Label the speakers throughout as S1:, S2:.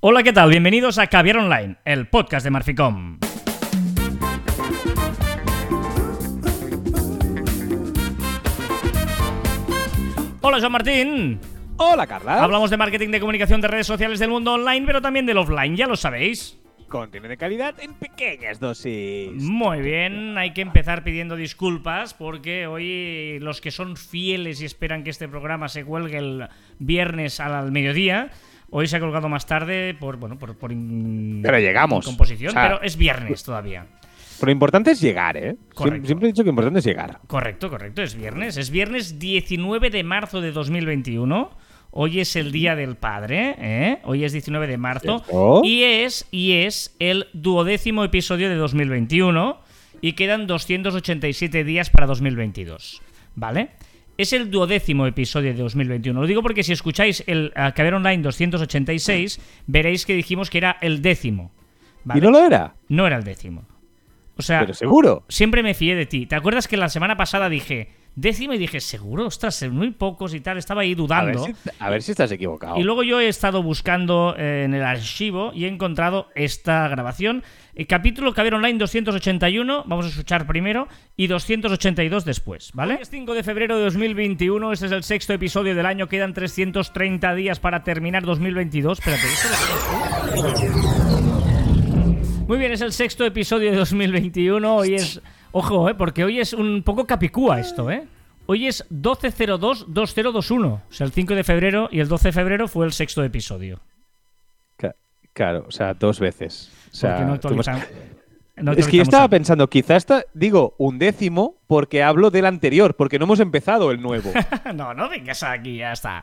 S1: Hola, ¿qué tal? Bienvenidos a Caviar Online, el podcast de Marficom. Hola, Joan Martín.
S2: Hola, Carla.
S1: Hablamos de marketing de comunicación de redes sociales del mundo online, pero también del offline, ya lo sabéis.
S2: Contenido de calidad en pequeñas dosis.
S1: Muy bien, hay que empezar pidiendo disculpas porque hoy los que son fieles y esperan que este programa se cuelgue el viernes al mediodía, hoy se ha colgado más tarde por bueno por, por in-
S2: Pero llegamos.
S1: composición,
S2: O sea,
S1: pero es viernes todavía.
S2: Pero lo importante es llegar, ¿eh?
S1: Correcto.
S2: Siempre, he dicho que lo importante es llegar.
S1: Correcto, correcto, es viernes. Es viernes 19 de marzo de 2021. Hoy es el Día del Padre, ¿eh? Hoy es 19 de marzo.
S2: Cierto.
S1: Y es, y es el duodécimo episodio de 2021. Y quedan 287 días para 2022. ¿Vale? Es el duodécimo episodio de 2021. Lo digo porque si escucháis el Caber Online 286, veréis que dijimos que era el décimo. ¿vale?
S2: ¿Y no lo era?
S1: No era el décimo. O sea,
S2: Pero seguro.
S1: siempre me fié de ti. ¿Te acuerdas que la semana pasada dije décimo y dije, seguro, ostras, muy pocos y tal? Estaba ahí
S2: A ver,
S1: dudando.
S2: si, a ver si estás equivocado.
S1: Y luego yo he estado buscando eh, en el archivo y he encontrado esta grabación. El capítulo Caber Online 281, vamos a escuchar primero, y 282 después, ¿vale? Hoy es 5 de febrero de 2021, este es el sexto episodio del año, quedan 330 días para terminar 2022. Espérate, ¿esto lo? Muy bien, es el sexto episodio de 2021. Hoy es. Ojo, eh, porque hoy es un poco capicúa esto, ¿eh? Hoy es 1202-2021. O sea, el 5 de febrero y el 12 de febrero fue el sexto episodio.
S2: Claro, o sea, dos veces. O sea,
S1: no
S2: tú es que yo estaba pensando, quizás está, digo un décimo porque hablo del anterior, porque no hemos empezado el nuevo.
S1: no, no vengas aquí, ya está.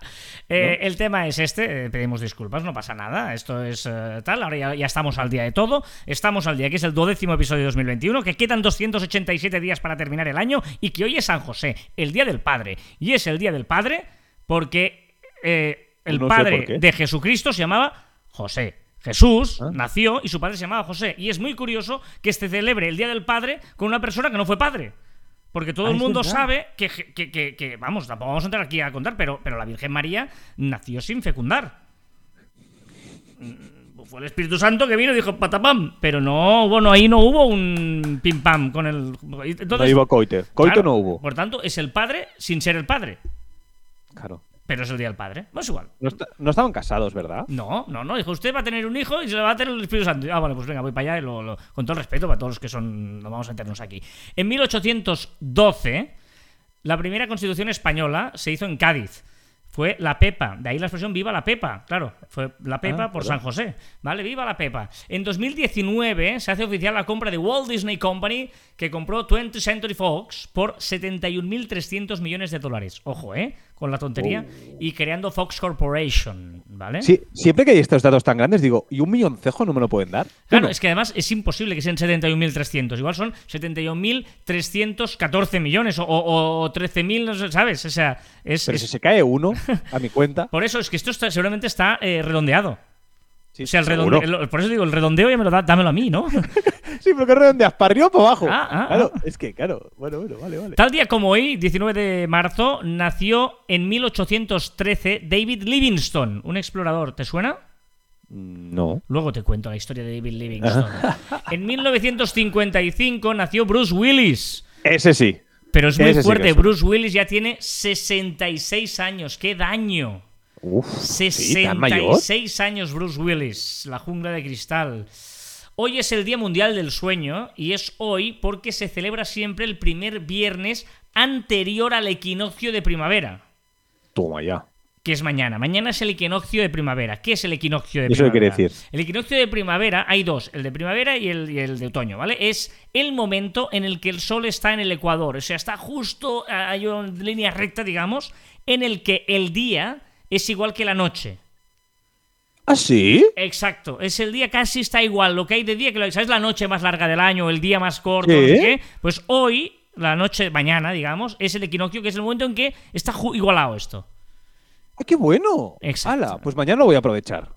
S1: Eh, El tema es este, eh, pedimos disculpas, no pasa nada, esto es eh, tal, ahora ya, ya estamos al día de todo, estamos al día que es el duodécimo episodio de 2021, que quedan 287 días para terminar el año y que hoy es San José, el Día del Padre. Y es el Día del Padre porque el
S2: No
S1: padre de Jesucristo se llamaba José. Jesús
S2: Ah.
S1: nació y su padre se llamaba José. Y es muy curioso que se celebre el Día del Padre con una persona que no fue padre. Porque todo
S2: Ah,
S1: el mundo sabe que, que- que- que- vamos, tampoco vamos a entrar aquí a contar, pero, pero la Virgen María nació sin fecundar. Mm, Fue el Espíritu Santo que vino y dijo patapam, pero no, bueno, ahí no hubo un pim pam con el. Entonces,
S2: no iba coite. Coite
S1: claro,
S2: no hubo.
S1: Por tanto, es el padre sin ser el padre.
S2: Claro.
S1: Pero es el día del padre. No es igual.
S2: No, está- no estaban casados, ¿verdad?
S1: No, no, no. Dijo, usted va a tener un hijo y se le va a tener el Espíritu Santo. Ah, vale, pues venga, voy para allá y lo, lo- con todo el respeto para todos los que son. No vamos a meternos aquí. En 1812, la primera constitución española se hizo en Cádiz. Fue la Pepa. De ahí la expresión Viva la Pepa. Claro, fue la Pepa
S2: Ah,
S1: por. San José. ¿Vale? Viva la Pepa. En 2019 se hace oficial la compra de Walt Disney Company, que compró 20th Century Fox por 71.300 millones de dólares. Ojo, ¿eh? Con la tontería. Y creando Fox Corporation. ¿Vale?
S2: Sí, siempre que hay estos datos tan grandes, digo, ¿y un milloncejo no me lo pueden dar?
S1: Claro, es que además es imposible que sean 71.300. Igual son 71.314 millones o, o- o 13.000, no sé, ¿sabes? O sea, es.
S2: Pero
S1: es-
S2: si se cae uno a mi cuenta.
S1: Por eso es que esto está- seguramente está eh, redondeado.
S2: Sí,
S1: O sea, el
S2: seguro.
S1: redonde- el- por eso digo, el redondeo ya me lo da, dámelo a mí, ¿no?
S2: Sí, pero que redondeas para arriba o para abajo.
S1: Ah, ah,
S2: claro,
S1: ah.
S2: es que, claro. Bueno, bueno, vale, vale.
S1: Tal día como hoy, 19 de marzo, nació en 1813 David Livingstone, un explorador. ¿Te suena?
S2: Mm, No.
S1: Luego te cuento la historia de David Livingstone. en 1955 nació Bruce Willis.
S2: Ese sí.
S1: Pero es muy
S2: Ese
S1: fuerte. Bruce Willis ya tiene 66 años. ¡Qué daño!
S2: Uf, sí, tan mayor.
S1: 66 años Bruce Willis. La jungla de cristal. Hoy es el Día Mundial del Sueño y es hoy porque se celebra siempre el primer viernes anterior al equinoccio de primavera,
S2: Toma ya.
S1: Que es mañana. Mañana es el equinoccio de primavera. ¿Qué es el equinoccio de
S2: ¿Y eso
S1: primavera?
S2: quiere decir?
S1: El equinoccio de primavera, hay dos, el de primavera y el, y el de otoño, ¿vale? Es el momento en el que el sol está en el ecuador, o sea, está justo, eh, hay una línea recta, digamos, en el que el día es igual que la noche.
S2: ¿Ah, sí?
S1: Exacto, es el día casi está igual, lo que hay de día, que lo, ¿sabes? La noche más larga del año, el día más corto, no sé qué? Pues hoy, la noche, mañana, digamos, es el equinoccio, que es el momento en que está igualado esto.
S2: ¡Ah, qué bueno!
S1: Exacto.
S2: Hala, pues mañana lo voy a aprovechar.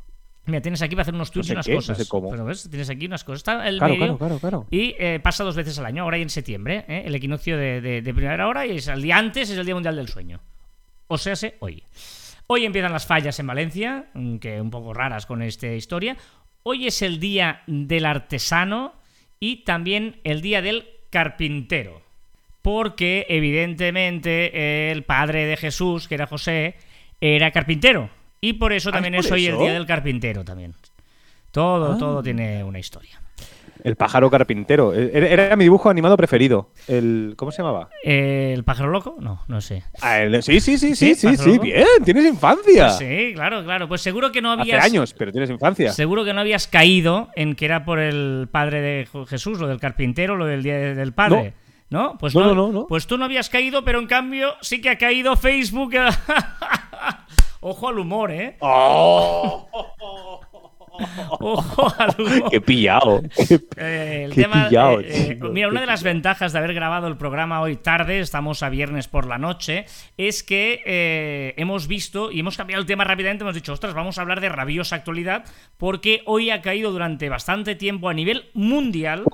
S1: Mira, tienes aquí para hacer unos tweets
S2: sé
S1: y unas
S2: qué, no
S1: cosas.
S2: sé cómo.
S1: Pero ves, tienes aquí unas cosas. Está el
S2: Claro,
S1: medio
S2: claro, claro, claro.
S1: Y eh, pasa dos veces al año, ahora y en septiembre, ¿eh? el equinoccio de, de- de primavera hora y es el día antes es el Día Mundial del Sueño. O sea, sé hoy. Hoy empiezan las fallas en Valencia, mm, que un poco raras con esta historia. Hoy es el día del artesano y también el día del carpintero. Porque evidentemente el padre de Jesús, que era José, era carpintero. Y por eso
S2: Ah,
S1: también
S2: ¿es por
S1: hoy el día del carpintero también. Todo,
S2: Ah.
S1: todo tiene una historia.
S2: El pájaro carpintero. Era, era mi dibujo animado preferido. El, ¿Cómo se llamaba?
S1: Eh, ¿El pájaro loco? No, no sé.
S2: Ah, el- sí, sí, sí,
S1: ¿Sí?
S2: sí, sí. Bien, tienes infancia.
S1: Pues sí, claro, claro. Pues seguro que no
S2: Hace
S1: habías.
S2: años, pero tienes infancia.
S1: Seguro que no habías caído en que era por el padre de Jesús, lo del carpintero, lo del día del padre. ¿No? Pues
S2: No, no, no, no.
S1: Pues tú no habías caído, pero en cambio sí que ha caído Facebook. Ojo al humor, ¿eh?
S2: ¡Oh!
S1: Ojo al humor.
S2: ¡Qué pillado!
S1: Eh, el
S2: Qué
S1: tema,
S2: pillado,
S1: eh, eh, mira, una de las ventajas de haber grabado el programa hoy tarde, estamos a viernes por la noche, es que eh, hemos visto y hemos cambiado el tema rápidamente, hemos dicho, ostras, vamos a hablar de rabiosa actualidad, porque hoy ha caído durante bastante tiempo a nivel mundial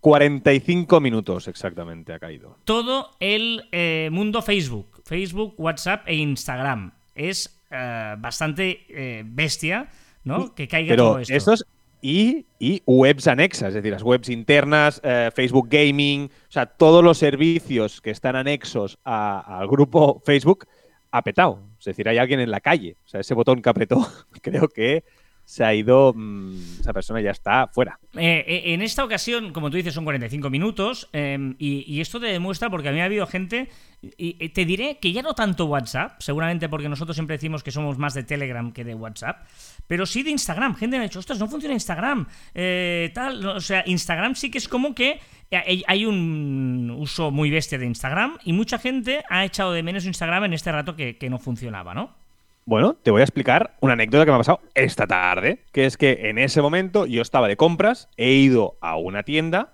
S2: 45 minutos exactamente ha caído.
S1: todo el eh, mundo Facebook, Facebook, WhatsApp e Instagram. Es eh, bastante eh, bestia, ¿no? Que caiga
S2: Pero
S1: todo esto.
S2: y, y webs anexas, es decir, las webs internas, Facebook Gaming, o sea, todos los servicios que están anexos al grupo Facebook ha petado. Es decir, hay alguien en la calle. O sea, ese botón que apretó, creo que se ha ido, mm, esa persona ya está fuera.
S1: Eh, eh, en esta ocasión, como tú dices, son 45 minutos eh, y, esto te demuestra porque a mí ha habido gente, y, te diré que ya no tanto WhatsApp, seguramente porque nosotros siempre decimos que somos más de Telegram que de WhatsApp, pero sí de Instagram. Gente me ha dicho, ostras, no funciona Instagram, eh, tal, o sea, Instagram sí que es como que hay, hay un uso muy bestia de Instagram y mucha gente ha echado de menos Instagram en este rato que no funcionaba, ¿no?
S2: Bueno, te voy a explicar una anécdota que me ha pasado esta tarde, que es que en ese momento yo estaba de compras, he ido a una tienda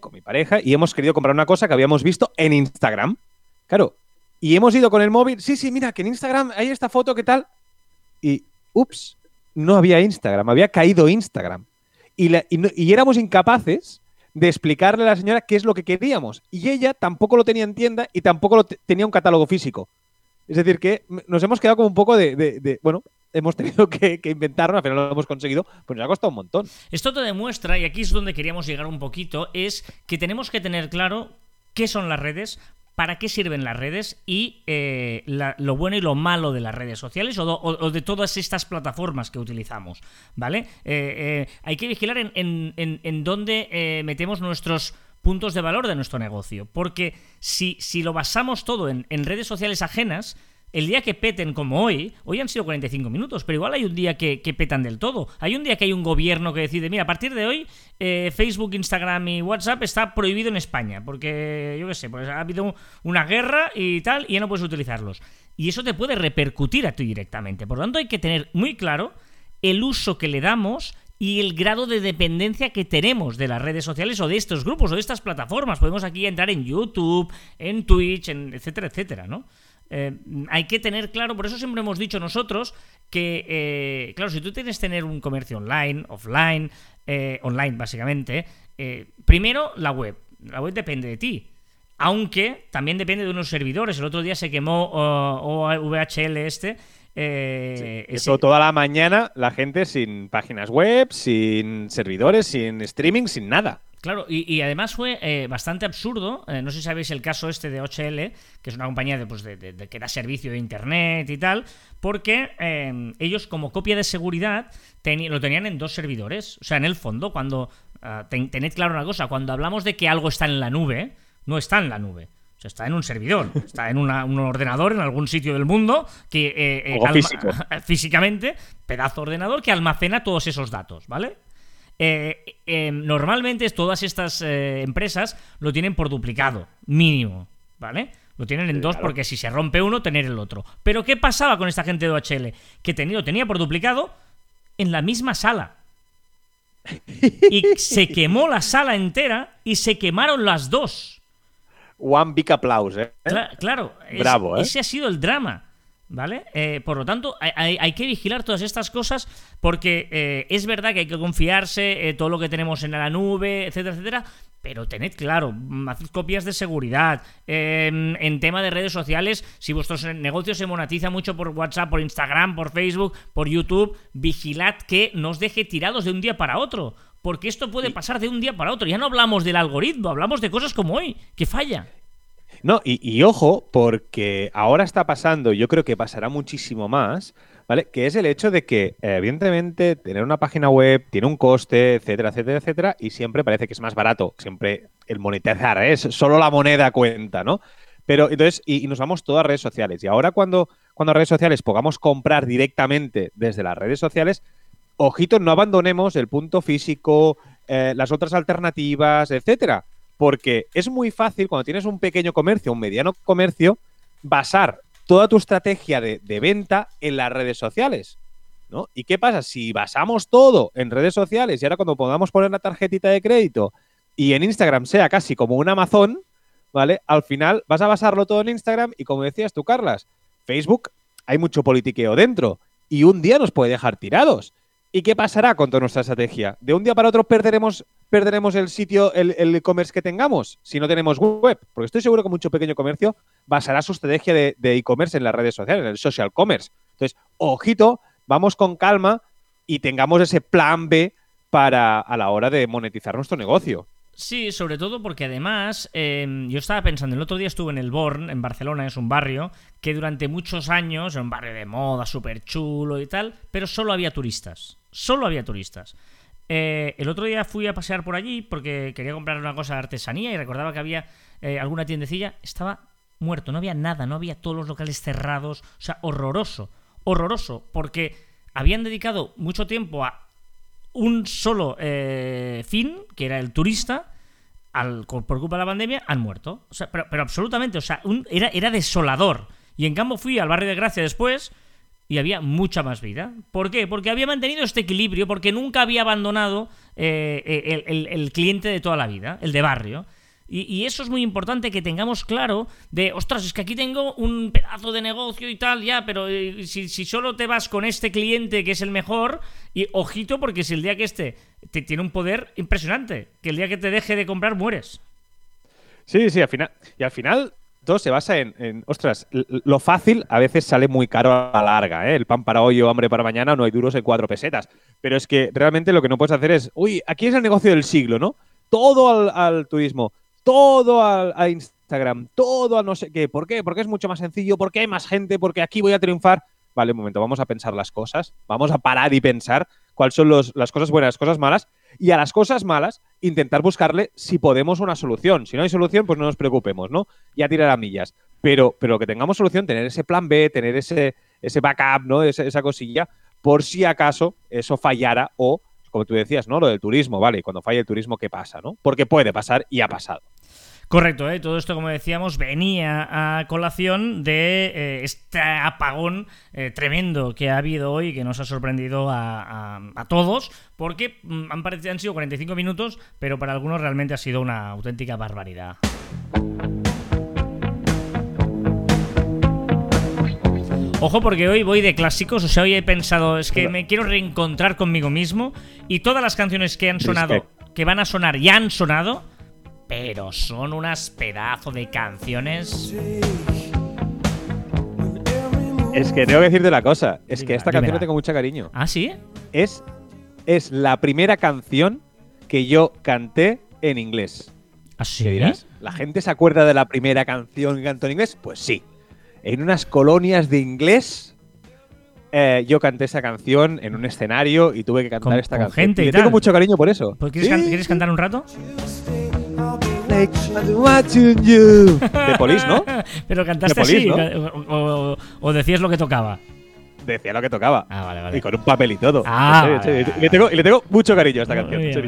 S2: con mi pareja y hemos querido comprar una cosa que habíamos visto en Instagram. Claro, y hemos ido con el móvil, sí, sí, mira, que en Instagram hay esta foto, ¿qué tal? Y, ups, no había Instagram, había caído Instagram. Y, y éramos incapaces de explicarle a la señora qué es lo que queríamos. Y ella tampoco lo tenía en tienda y tampoco lo te- tenía un catálogo físico. Es decir, que nos hemos quedado como un poco de. bueno, hemos tenido que, que inventarlo, al final lo hemos conseguido, pero nos ha costado un montón.
S1: Esto te demuestra, y aquí es donde queríamos llegar un poquito, es que tenemos que tener claro qué son las redes, para qué sirven las redes y eh, lo bueno y lo malo de las redes sociales o, de todas estas plataformas que utilizamos, ¿vale? Eh, eh, hay que vigilar en, dónde metemos nuestros puntos de valor de nuestro negocio, porque si, si lo basamos todo en, en redes sociales ajenas, el día que peten como hoy, hoy han sido 45 minutos, pero igual hay un día que, que petan del todo. Hay un día que hay un gobierno que decide, mira, a partir de hoy eh, Facebook, Instagram y WhatsApp está prohibido en España, porque yo qué sé, pues ha habido una guerra y tal, y ya no puedes utilizarlos. Y eso te puede repercutir a ti directamente. Por lo tanto, hay que tener muy claro el uso que le damos y el grado de dependencia que tenemos de las redes sociales o de estos grupos o de estas plataformas. Podemos aquí entrar en YouTube, en Twitch, en etcétera, etcétera, ¿no? Eh, hay que tener claro, por eso siempre hemos dicho nosotros que, eh, claro, si tú tienes que tener un comercio online, offline, eh, online básicamente, primero la web. La web depende de ti. Aunque también depende de unos servidores. El otro día se quemó oh, OVHL este. Eh,
S2: Eso toda la mañana, la gente sin páginas web, sin servidores, sin streaming, sin nada.
S1: Claro, y, y además fue eh, bastante absurdo. eh, no sé si sabéis el caso este de OHL, que es una compañía de, pues, de- de- de que da servicio de internet y tal, porque ellos, como copia de seguridad, teni- lo tenían en dos servidores. O sea, en el fondo, cuando. ah, ten- tened claro una cosa: cuando hablamos de que algo está en la nube, no está en la nube. O sea, está en un servidor, está en una- un ordenador en algún sitio del mundo que eh, eh,
S2: Algo
S1: alma-
S2: físico.
S1: físicamente, pedazo de ordenador que almacena todos esos datos, ¿vale? Eh, eh, normalmente todas estas eh, empresas lo tienen por duplicado, mínimo, ¿vale? Lo tienen en
S2: Sí,
S1: dos
S2: claro.
S1: porque si se rompe uno, tener el otro. Pero ¿qué pasaba con esta gente de OHL? Que tenía, lo tenía por duplicado en la misma sala. Y se quemó la sala entera y se quemaron las dos.
S2: One big applause, ¿eh?
S1: Cla- claro, es-
S2: Bravo, ¿eh?
S1: ese ha sido el drama. ¿Vale? Eh, por lo tanto, hay, que vigilar todas estas cosas porque eh, es verdad que hay que confiarse, eh, todo lo que tenemos en la nube, etcétera, etcétera, pero tened claro, haced copias de seguridad. en tema de redes sociales, si vuestro negocio se monetiza mucho por WhatsApp, por Instagram, por Facebook, por YouTube, vigilad que no os deje tirados de un día para otro. Porque esto puede pasar de un día para otro. Ya no hablamos del algoritmo, hablamos de cosas como hoy, que falla.
S2: No, y, ojo, porque ahora está pasando, yo creo que pasará muchísimo más, ¿vale? Que es el hecho de que, evidentemente, tener una página web tiene un coste, etcétera, etcétera, etcétera, y siempre parece que es más barato. Siempre el monetizar es solo la moneda cuenta, ¿no? Pero entonces, y, nos vamos todas a redes sociales. Y ahora cuando, cuando redes sociales podamos comprar directamente desde las redes sociales, ojito, no abandonemos el punto físico, eh, las otras alternativas, etcétera porque es muy fácil cuando tienes un pequeño comercio, un mediano comercio, basar toda tu estrategia de, venta en las redes sociales. ¿no? ¿Y qué pasa? Si basamos todo en redes sociales y ahora cuando podamos poner la tarjetita de crédito y en Instagram sea casi como un Amazon, ¿vale? Al final vas a basarlo todo en Instagram y como decías tú, Carlas, Facebook hay mucho politiqueo dentro y un día nos puede dejar tirados. ¿Y qué pasará con toda nuestra estrategia? ¿De un día para otro perderemos, perderemos el sitio, el e-commerce que tengamos si no tenemos web? Porque estoy seguro que mucho pequeño comercio basará su estrategia de e-commerce en las redes sociales, en el social commerce. Entonces, ojito, vamos con calma y tengamos ese plan B para a la hora de monetizar nuestro negocio.
S1: Sí, sobre todo porque además em, yo estaba pensando, el otro día estuve en el Born, en Barcelona, es un barrio que durante muchos años, era un barrio de moda, súper chulo y tal, pero solo había turistas, solo había turistas. Eh, el otro día fui a pasear por allí porque quería comprar una cosa de artesanía y recordaba que había eh, alguna tiendecilla, estaba muerto, no había nada, no había todos los locales cerrados, o sea, horroroso, horroroso, porque habían dedicado mucho tiempo a un solo eh, fin, que era el turista, al, por culpa de la pandemia, han muerto. O sea, pero, absolutamente, o sea, era, era desolador. Y en cambio fui al barrio de Gracia después y había mucha más vida. ¿Por qué? Porque había mantenido este equilibrio, porque nunca había abandonado eh, el, cliente de toda la vida, el de barrio. Y, eso es muy importante que tengamos claro de, ostras, es que aquí tengo un pedazo de negocio y tal, ya, pero eh, si, solo te vas con este cliente que es el mejor, y ojito porque si el día que este te tiene un poder impresionante, que el día que te deje de comprar mueres.
S2: Sí, sí, al final, y al final todo se basa en, ostras, lo fácil a veces sale muy caro a la larga, ¿eh? El pan para hoy o hambre para mañana no hay duros en cuatro pesetas. Pero es que realmente lo que no puedes hacer es, uy, aquí es el negocio del siglo, ¿no? Todo al turismo todo a, Instagram, todo a no sé qué. ¿Por qué? Porque es mucho más sencillo, porque hay más gente, porque aquí voy a triunfar. Vale, un momento, vamos a pensar las cosas, vamos a parar y pensar cuáles son las cosas buenas, las cosas malas, y a las cosas malas intentar buscarle si podemos una solución. Si no hay solución, pues no nos preocupemos, ¿no? Ya tirar a millas. Pero, pero que tengamos solución, tener ese plan B, tener ese, ese backup, ¿no? esa cosilla, por si acaso eso fallara o, como tú decías, ¿no? Lo del turismo, ¿vale? Y cuando falla el turismo, ¿qué pasa, no? Porque puede pasar y ha pasado.
S1: Correcto, ¿eh? todo esto, como decíamos, venía a colación de eh, este apagón eh, tremendo que ha habido hoy, que nos ha sorprendido a, todos, porque mm, han, parecido, han sido 45 minutos, pero para algunos realmente ha sido una auténtica barbaridad. Ojo porque hoy voy de clásicos, o sea, hoy he pensado, es que me quiero reencontrar conmigo mismo y todas las canciones que han sonado, que van a sonar, ya han sonado pero son unas pedazos de canciones.
S2: Es que tengo que decirte la cosa, es que esta canción la tengo mucho cariño.
S1: ¿Ah, sí?
S2: Es, es la primera canción que yo canté en inglés.
S1: ¿Ah, sí? dirás?
S2: ¿La gente se acuerda de la primera canción que cantó en inglés? Pues sí. En unas colonias de inglés eh, yo canté esa canción en un escenario y tuve que cantar esta canción.
S1: Gente y,
S2: tengo mucho cariño por eso.
S1: Pues, ¿quieres cantar un rato?
S2: De Polis, ¿no?
S1: Pero cantaste así, o, decías lo que tocaba.
S2: Decía lo que tocaba.
S1: Ah, vale, vale.
S2: Y con un papel y todo.
S1: Ah,
S2: y, le tengo, y, le tengo, mucho cariño a esta canción.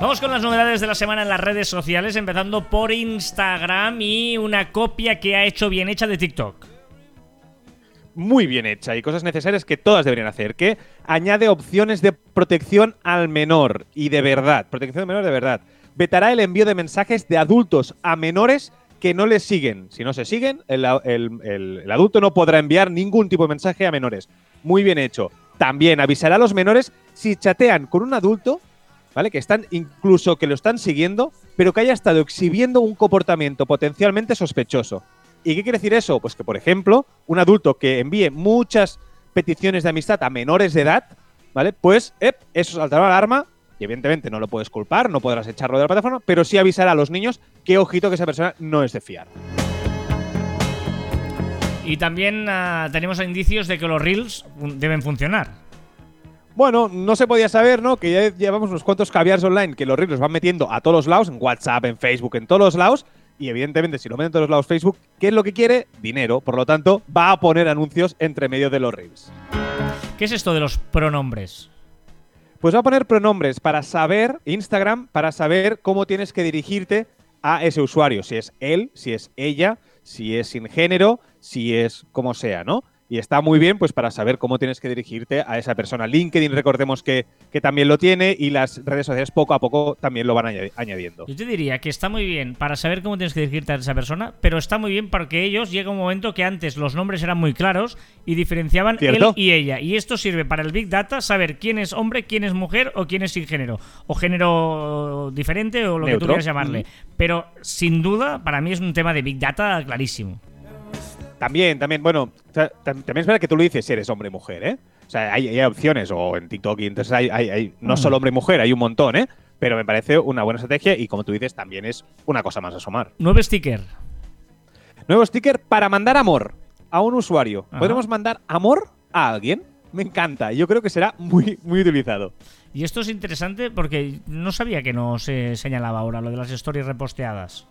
S1: Vamos con las novedades de la semana en las redes sociales, empezando por Instagram y una copia que ha hecho bien hecha de TikTok
S2: muy bien hecha y cosas necesarias que todas deberían hacer, que añade opciones de protección al menor y de verdad, protección al menor de verdad vetará el envío de mensajes de adultos a menores que no les siguen. Si no se siguen, el, adulto no podrá enviar ningún tipo de mensaje a menores. Muy bien hecho. También avisará a los menores si chatean con un adulto ¿vale? Que están incluso que lo están siguiendo, pero que haya estado exhibiendo un comportamiento potencialmente sospechoso. ¿Y qué quiere decir eso? Pues que, por ejemplo, un adulto que envíe muchas peticiones de amistad a menores de edad, ¿vale? Pues eso saltará la alarma y evidentemente no lo puedes culpar, no podrás echarlo de la plataforma, pero sí avisar a los niños que ojito que esa persona no es de fiar.
S1: Y también ah, tenemos indicios de que los reels deben funcionar.
S2: Bueno, no se podía saber, ¿no? Que ya llevamos unos cuantos caviars online que los reels los van metiendo a todos los lados, en WhatsApp, en Facebook, en todos los lados. Y evidentemente, si lo meten en todos los lados Facebook, ¿qué es lo que quiere? Dinero. Por lo tanto, va a poner anuncios entre medio de los reels.
S1: ¿Qué es esto de los pronombres?
S2: Pues va a poner pronombres para saber, Instagram, para saber cómo tienes que dirigirte a ese usuario. Si es él, si es ella, si es sin género, si es como sea, ¿no? Y está muy bien pues para saber cómo tienes que dirigirte a esa persona. LinkedIn, recordemos que, que también lo tiene y las redes sociales poco a poco también lo van añadiendo.
S1: Yo te diría que está muy bien para saber cómo tienes que dirigirte a esa persona, pero está muy bien porque ellos llega un momento que antes los nombres eran muy claros y diferenciaban él y ella. Y esto sirve para el Big Data saber quién es hombre, quién es mujer o quién es sin género. O género diferente o lo que tú quieras llamarle. Pero sin duda, para mí es un tema de Big Data clarísimo.
S2: También, también, bueno, también es verdad que tú lo dices si eres hombre o mujer, ¿eh? O sea, hay, opciones, o en TikTok, y entonces hay, hay, no solo mm. hombre y mujer, hay un montón, ¿eh? Pero me parece una buena estrategia y como tú dices, también es una cosa más a sumar.
S1: Nuevo sticker.
S2: Nuevo sticker para mandar amor a un usuario. ¿Podemos mandar amor a alguien? Me encanta. Yo creo que será muy, muy utilizado.
S1: Y esto es interesante porque no sabía que no se señalaba ahora lo de las stories reposteadas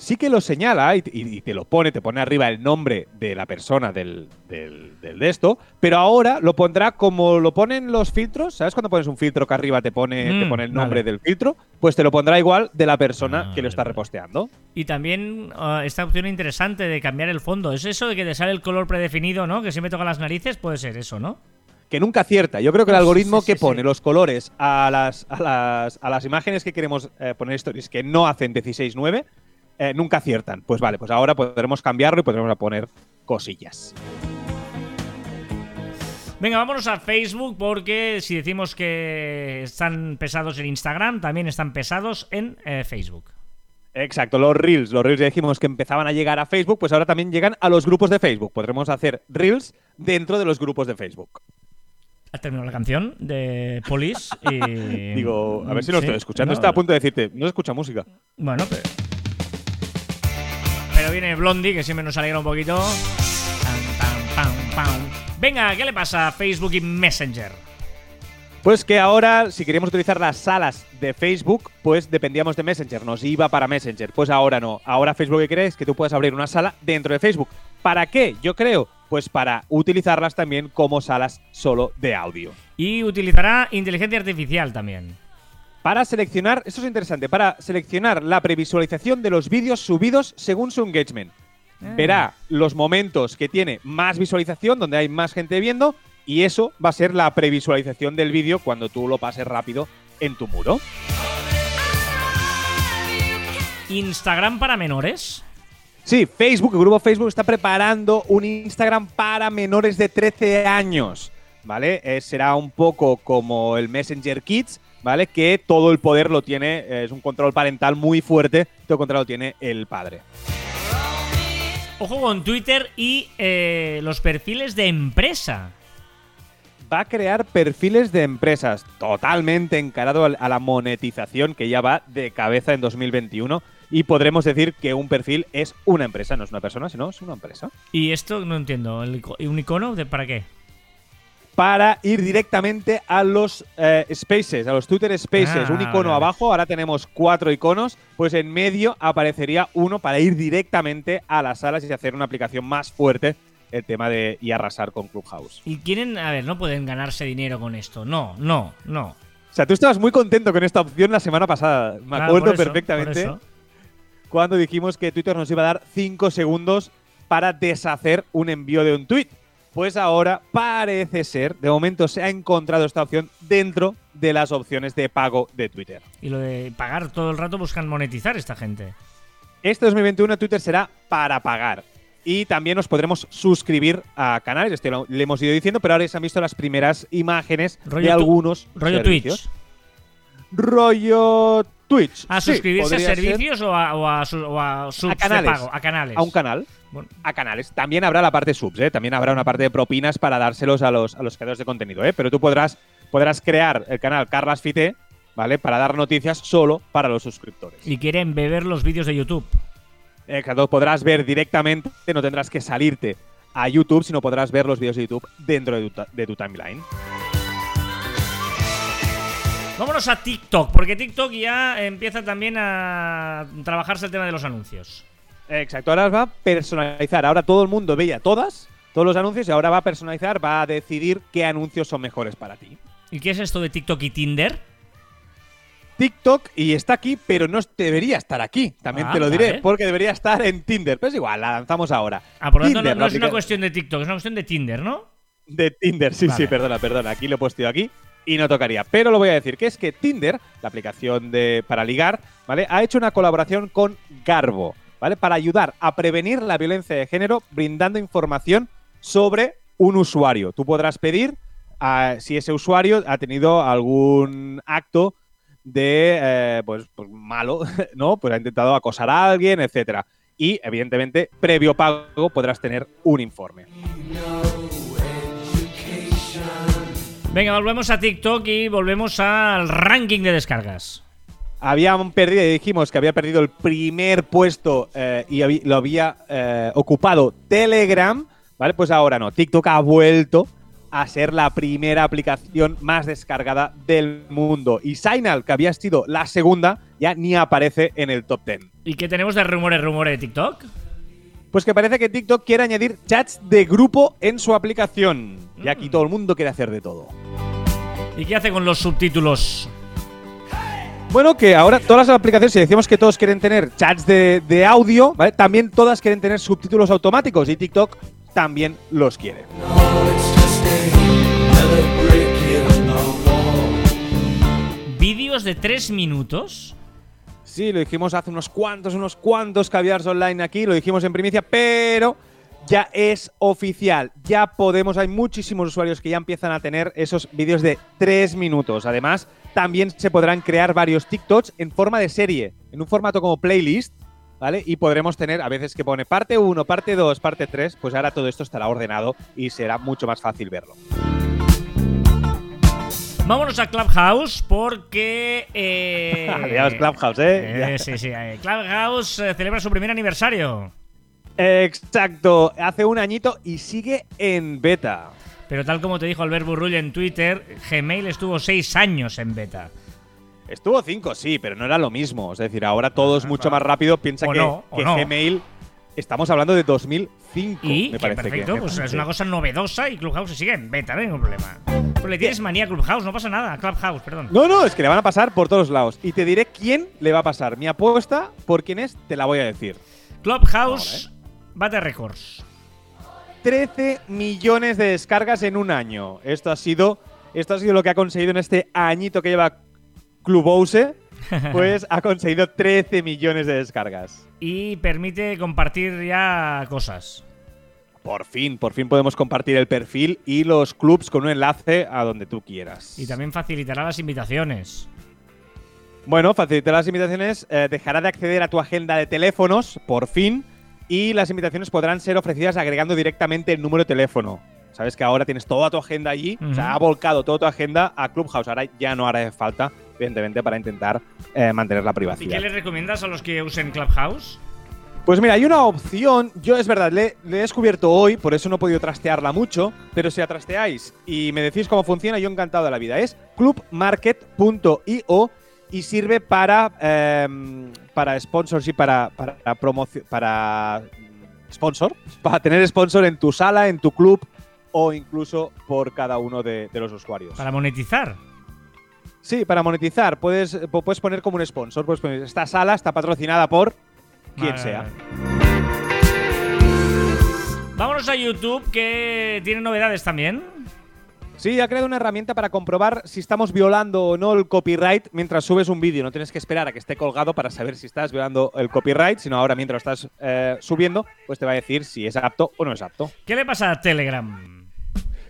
S2: sí que lo señala y, te lo pone, te pone arriba el nombre de la persona del, del, de esto, pero ahora lo pondrá como lo ponen los filtros. ¿Sabes cuando pones un filtro que arriba te pone, te mm, pone el nombre del filtro? Pues te lo pondrá igual de la persona ah, que lo está reposteando.
S1: Y también ah, esta opción interesante de cambiar el fondo. ¿Es eso de que te sale el color predefinido, ¿no? Que siempre toca las narices, puede ser eso, ¿no?
S2: que nunca acierta. Yo creo que el algoritmo que pone los colores a las, a las, a las imágenes que queremos eh, poner stories que no hacen 16.9 eh, nunca aciertan. Pues vale, pues ahora podremos cambiarlo y podremos poner cosillas.
S1: Venga, vámonos a Facebook porque si decimos que están pesados en Instagram, también están pesados en eh, Facebook.
S2: Exacto, los Reels. Los Reels ya dijimos que empezaban a llegar a Facebook, pues ahora también llegan a los grupos de Facebook. Podremos hacer Reels dentro de los grupos de Facebook.
S1: Ha terminado la canción de Police y...
S2: Digo, a ver si lo estoy escuchando. Está a punto de decirte, no se escucha música.
S1: Bueno, pero pero viene Blondie, que siempre nos alegra un poquito. Venga, ¿qué le pasa a Facebook y Messenger?
S2: Pues que ahora, si queríamos utilizar las salas de Facebook, pues dependíamos de Messenger, nos iba para Messenger. Pues ahora no. Ahora Facebook, ¿qué crees? Que tú puedes abrir una sala dentro de Facebook. ¿Para qué? Yo creo, pues para utilizarlas también como salas solo de audio.
S1: Y utilizará inteligencia artificial también
S2: para seleccionar, esto es interesante, para seleccionar la previsualización de los vídeos subidos según su engagement. Ah. Verá los momentos que tiene más visualización, donde hay más gente viendo, y eso va a ser la previsualización del vídeo cuando tú lo pases rápido en tu muro.
S1: ¿Instagram para menores?
S2: Sí, Facebook, el grupo Facebook está preparando un Instagram para menores de 13 años. ¿Vale? Eh, será un poco como el Messenger Kids, ¿vale? Que todo el poder lo tiene, eh, es un control parental muy fuerte, todo el control lo tiene el padre.
S1: Ojo con Twitter y eh, los perfiles de empresa.
S2: Va a crear perfiles de empresas, totalmente encarado a la monetización que ya va de cabeza en 2021 y podremos decir que un perfil es una empresa, no es una persona, sino es una empresa.
S1: Y esto no entiendo, ¿un icono de para qué?
S2: Para ir directamente a los eh, Spaces, a los Twitter Spaces. un ah, icono abajo, ahora tenemos cuatro iconos, pues en medio aparecería uno para ir directamente a las salas y hacer una aplicación más fuerte el tema de y arrasar con Clubhouse.
S1: Y quieren, a ver, no pueden ganarse dinero con esto. No, no, no.
S2: O sea, tú estabas muy contento con esta opción la semana pasada. Me acuerdo perfectamente cuando dijimos que Twitter nos iba a dar cinco segundos para deshacer un envío de un tweet. Pues ahora parece ser, de momento se ha encontrado esta opción dentro de las opciones de pago de Twitter.
S1: Y lo de pagar todo el rato buscan monetizar esta gente.
S2: Este 2021 Twitter será para pagar. Y también nos podremos suscribir a canales, esto lo, le hemos ido diciendo, pero ahora se han visto las primeras imágenes de algunos
S1: rollo Twitch.
S2: rollo Twitch.
S1: ¿A
S2: Sí,
S1: suscribirse a
S2: ser.
S1: servicios o a, o a, su- o a subs de
S2: canales.
S1: pago? A canales.
S2: A un canal.
S1: Bueno,
S2: A canales. También habrá la parte subs, ¿eh? También habrá una parte de propinas para dárselos a los, a los creadores de contenido, ¿eh? Pero tú podrás, podrás crear el canal Carlas Fite, ¿vale? Para dar noticias solo para los suscriptores.
S1: y quieren beber los vídeos de YouTube.
S2: Exacto, podrás ver directamente, no tendrás que salirte a YouTube, sino podrás ver los vídeos de YouTube dentro de tu, de tu timeline.
S1: Vámonos a TikTok, porque TikTok ya empieza también a trabajarse el tema de los anuncios.
S2: Exacto, ahora va a personalizar. Ahora todo el mundo veía todas, todos los anuncios, y ahora va a personalizar, va a decidir qué anuncios son mejores para ti.
S1: ¿Y qué es esto de TikTok y Tinder?
S2: TikTok y está aquí, pero no debería estar aquí. También
S1: Ah,
S2: te lo diré,
S1: vale.
S2: porque debería estar en Tinder. Pero es igual, la lanzamos ahora.
S1: Ah, por lo tanto, no, es una cuestión de TikTok, es una cuestión de Tinder, ¿no?
S2: De Tinder, sí,
S1: Vale.
S2: sí, perdona, perdona. Aquí lo he puesto yo aquí y no tocaría. Pero lo voy a decir, que es que Tinder, la aplicación de, para ligar, ¿vale? Ha hecho una colaboración con Garbo, ¿vale? Para ayudar a prevenir la violencia de género brindando información sobre un usuario. Tú podrás pedir ah, si ese usuario ha tenido algún acto de, eh, pues, pues malo, ¿no? Pues ha intentado acosar a alguien, etcétera. Y, evidentemente, previo pago podrás tener un informe.
S1: Venga, volvemos a TikTok y volvemos al ranking de descargas.
S2: Habían perdido, dijimos que había perdido el primer puesto eh, y habí- lo había eh, ocupado Telegram, ¿vale? Pues ahora no, TikTok ha vuelto a ser la primera aplicación más descargada del mundo. Y Signal, que había sido la segunda, ya ni aparece en el top 10.
S1: ¿Y qué tenemos de rumores, rumores de TikTok?
S2: Pues que parece que TikTok quiere añadir chats de grupo en su aplicación. Y aquí
S1: Mm.
S2: todo el mundo quiere hacer de todo.
S1: ¿Y qué hace con los subtítulos?
S2: Bueno, que ahora todas las aplicaciones, si decimos que todos quieren tener chats de, de audio, ¿vale? También todas quieren tener subtítulos automáticos y TikTok también los quiere.
S1: ¿Vídeos de tres minutos?
S2: Sí, lo dijimos hace unos cuantos, unos cuantos caviars online aquí, lo dijimos en primicia, pero ya es oficial. Ya podemos, hay muchísimos usuarios que ya empiezan a tener esos vídeos de 3 minutos. Además, también se podrán crear varios TikToks en forma de serie, en un formato como playlist, ¿vale? Y podremos tener a veces que pone parte 1, parte 2, parte 3, pues ahora todo esto estará ordenado y será mucho más fácil verlo.
S1: Vámonos a Clubhouse porque... Eh,
S2: Adiós, Clubhouse, ¿eh?
S1: eh, sí, sí. eh, Clubhouse eh, celebra su primer aniversario.
S2: Exacto, hace un añito y sigue en beta.
S1: Pero tal como te dijo Albert Burrull en Twitter, Gmail estuvo seis años en beta.
S2: Estuvo 5, sí, pero no era lo mismo. Es decir, ahora todo es mucho más rápido. Piensa
S1: O
S2: que,
S1: no, o
S2: que
S1: no.
S2: Gmail. Estamos hablando de 2005.
S1: Y,
S2: me
S1: que
S2: parece
S1: perfecto,
S2: que,
S1: pues es una cosa novedosa y Clubhouse sigue en beta, no hay ningún problema. Pues le tienes manía a Clubhouse, no pasa nada. Clubhouse, perdón.
S2: No, no, es que le van a pasar por todos lados. Y te diré quién le va a pasar. Mi apuesta por quién es, te la voy a decir.
S1: Clubhouse bate récords.
S2: 13 millones de descargas en un año. Esto ha sido, esto ha sido lo que ha conseguido en este añito que lleva Clubhouse. Pues ha conseguido 13 millones de descargas.
S1: Y permite compartir ya cosas.
S2: Por fin, por fin podemos compartir el perfil y los clubs con un enlace a donde tú quieras.
S1: Y también facilitará las invitaciones.
S2: Bueno, facilitar las invitaciones, eh, dejará de acceder a tu agenda de teléfonos, por fin, y las invitaciones podrán ser ofrecidas agregando directamente el número de teléfono. Sabes que ahora tienes toda tu agenda allí,
S1: Ujú.
S2: se ha volcado toda tu agenda a Clubhouse. Ahora ya no hará falta, evidentemente, para intentar eh, mantener la
S1: ¿Y
S2: privacidad.
S1: qué les recomiendas a los que usen Clubhouse?
S2: Pues mira, hay una opción, yo es verdad, le, le he descubierto hoy, por eso no he podido trastearla mucho, pero si la trasteáis y me decís cómo funciona, yo encantado de la vida. Es clubmarket.io y sirve para, em, para sponsorship, para, para, promoción, para mm, sponsor, para tener sponsor en tu sala, en tu club o incluso por cada uno de, de los usuarios.
S1: Para monetizar.
S2: Sí, para monetizar, puedes, po- puedes poner como un sponsor, puedes poner, esta sala está patrocinada por quien
S1: Vale,
S2: sea.
S1: vale. Vámonos a YouTube, que tiene novedades también.
S2: Sí, ha creado una herramienta para comprobar si estamos violando o no el copyright mientras subes un vídeo. No tienes que esperar a que esté colgado para saber si estás violando el copyright, sino ahora mientras lo estás eh, subiendo, pues te va a decir si es apto o no es apto.
S1: ¿Qué le pasa a Telegram?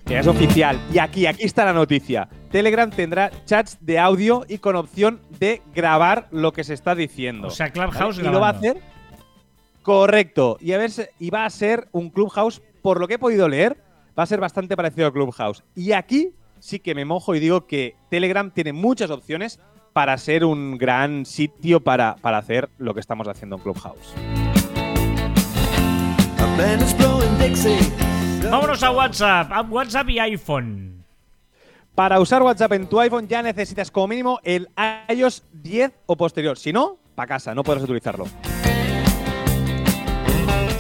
S2: es oficial. Y aquí, aquí está la noticia. Telegram tendrá chats de audio y con opción de grabar lo que se está diciendo.
S1: O sea, Clubhouse
S2: ¿Y lo va a hacer? Correcto. Y, a ver, y va a ser un Clubhouse, por lo que he podido leer, va a ser bastante parecido a Clubhouse. Y aquí sí que me mojo y digo que Telegram tiene muchas opciones para ser un gran sitio para, para hacer lo que estamos haciendo en Clubhouse.
S1: Vámonos a WhatsApp, a WhatsApp y iPhone.
S2: Para usar WhatsApp en tu iPhone ya necesitas como mínimo el iOS 10 o posterior. Si no, para casa, no podrás utilizarlo.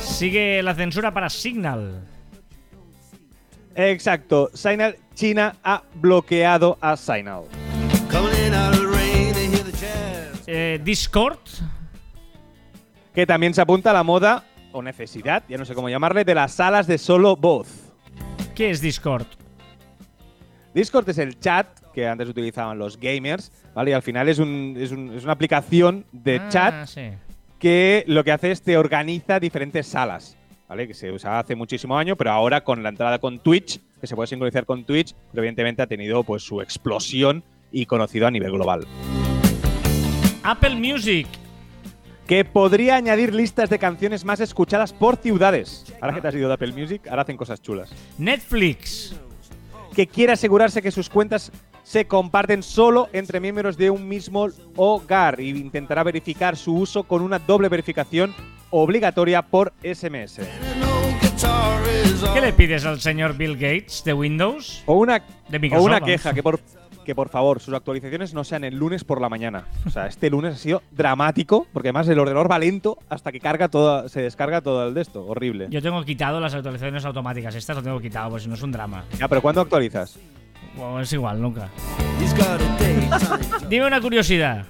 S1: Sigue la censura para Signal.
S2: Exacto. Signal, China ha bloqueado a Signal.
S1: Eh, Discord.
S2: Que también se apunta a la moda o necesidad, ya no sé cómo llamarle, de las salas de solo voz.
S1: ¿Qué es Discord?
S2: Discord es el chat que antes utilizaban los gamers, ¿vale? Y al final es, una aplicación de
S1: ah,
S2: chat que lo que hace es te organiza diferentes salas, ¿vale? Que se usaba hace muchísimo años, pero ahora con la entrada con Twitch, que se puede sincronizar con Twitch, evidentemente ha tenido pues su explosión y conocido a nivel global.
S1: Apple Music
S2: que podría añadir listas de canciones más escuchadas por ciudades. Ahora que te has ido de Apple Music, ahora hacen cosas chulas.
S1: Netflix.
S2: Que quiere asegurarse que sus cuentas se comparten solo entre miembros de un mismo hogar y intentará verificar su uso con una doble verificación obligatoria por SMS.
S1: ¿Qué le pides al señor Bill Gates de Windows?
S2: O una,
S1: de
S2: o una queja, que por que por favor sus actualizaciones no sean el lunes por la mañana. O sea, este lunes ha sido dramático, porque además el ordenador va lento hasta que carga todo, se descarga todo el de esto. Horrible.
S1: Yo tengo quitado las actualizaciones automáticas. Estas lo tengo quitado, pues no es un drama.
S2: Ya, pero ¿cuándo actualizas?
S1: Bueno, es igual, nunca. Dime una curiosidad.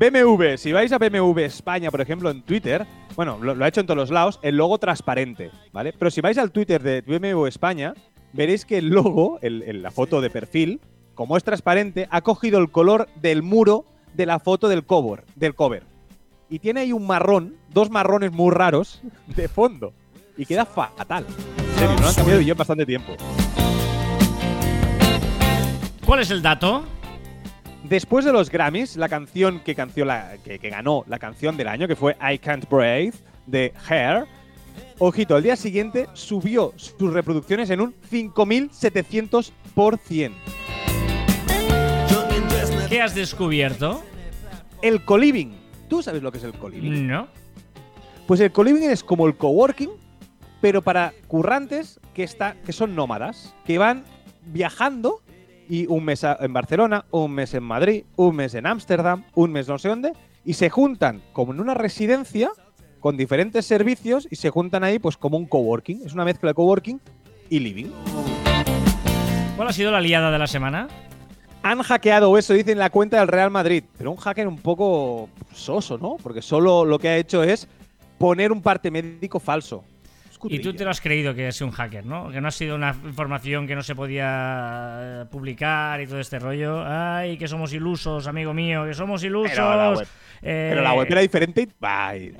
S2: BMW, si vais a BMW España, por ejemplo, en Twitter, bueno, lo, ha hecho en todos los lados, el logo transparente, ¿vale? Pero si vais al Twitter de BMW España, veréis que el logo, la foto de perfil, como es transparente, ha cogido el color del muro de la foto del cover, del cover. Y tiene ahí un marrón, dos marrones muy raros de fondo. Y queda fatal. En serio, no lo han cambiado yo en bastante tiempo.
S1: ¿Cuál es el dato?
S2: Después de los Grammys, la canción que, la, que, que ganó la canción del año, que fue I Can't Breathe, de Hair, ojito, al día siguiente subió sus reproducciones en un 5700%.
S1: ¿Qué has descubierto?
S2: El co-living. ¿Tú sabes lo que es el co-living?
S1: No.
S2: Pues el co-living es como el coworking, pero para currantes que, está, que son nómadas, que van viajando y un mes en Barcelona, un mes en Madrid, un mes en Ámsterdam, un mes no sé dónde, y se juntan como en una residencia con diferentes servicios y se juntan ahí pues como un coworking. Es una mezcla de coworking y living.
S1: ¿Cuál ha sido la liada de la semana?
S2: han hackeado eso, dicen la cuenta del Real Madrid. Pero un hacker un poco soso, ¿no? Porque solo lo que ha hecho es poner un parte médico falso.
S1: Y tú te lo has creído que es un hacker, ¿no? Que no ha sido una información que no se podía eh, publicar y todo este rollo. Ay, que somos ilusos, amigo mío, que somos ilusos.
S2: Pero la web, era diferente.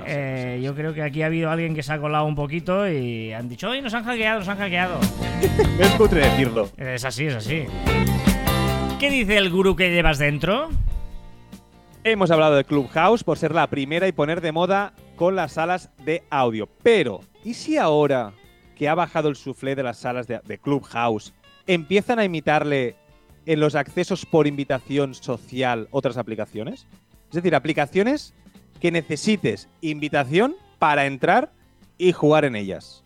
S1: Eh, yo creo que aquí ha habido alguien que se ha colado un poquito y han dicho, oye, nos han hackeado, nos han hackeado.
S2: es cutre decirlo.
S1: Es así, es así. ¿Qué dice el gurú que llevas dentro?
S2: Hemos hablado de Clubhouse por ser la primera y poner de moda con las salas de audio. Pero, ¿y si ahora que ha bajado el suflé de las salas de, Clubhouse empiezan a imitarle en los accesos por invitación social otras aplicaciones? Es decir, aplicaciones que necesites invitación para entrar y jugar en ellas.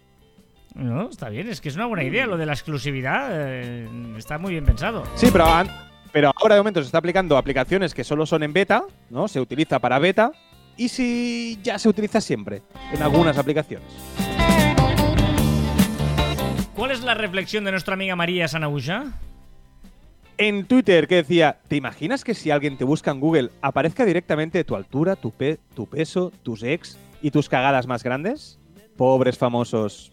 S1: No, está bien, es que es una buena idea. Lo de la exclusividad eh, está muy bien pensado.
S2: Sí, pero, pero ahora de momento se está aplicando aplicaciones que solo son en beta, ¿no? Se utiliza para beta. Y si ya se utiliza siempre en algunas aplicaciones.
S1: ¿Cuál es la reflexión de nuestra amiga María Sanabuja?
S2: En Twitter que decía, ¿te imaginas que si alguien te busca en Google aparezca directamente tu altura, tu, tu peso, tus ex y tus cagadas más grandes? Pobres famosos.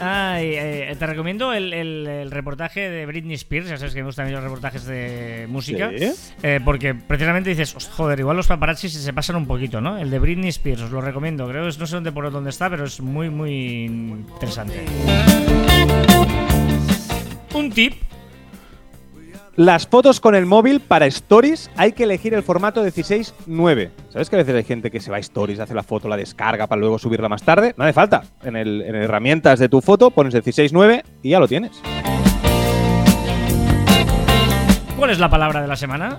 S1: Ay, eh, te recomiendo el, el- el reportaje de Britney Spears. Ya sabes que me gustan los reportajes de música.
S2: Sí.
S1: Eh, porque precisamente dices, "Host- joder, igual los paparazzis se pasan un poquito, ¿no? El de Britney Spears, os lo recomiendo. Creo que no sé dónde por dónde está, pero es muy, muy interesante. Un tip.
S2: Las fotos con el móvil para stories hay que elegir el formato 16:9. ¿Sabes que a veces hay gente que se va a stories, hace la foto, la descarga para luego subirla más tarde? No hace falta. En, el, en herramientas de tu foto pones 16:9 y ya lo tienes.
S1: ¿Cuál es la palabra de la semana?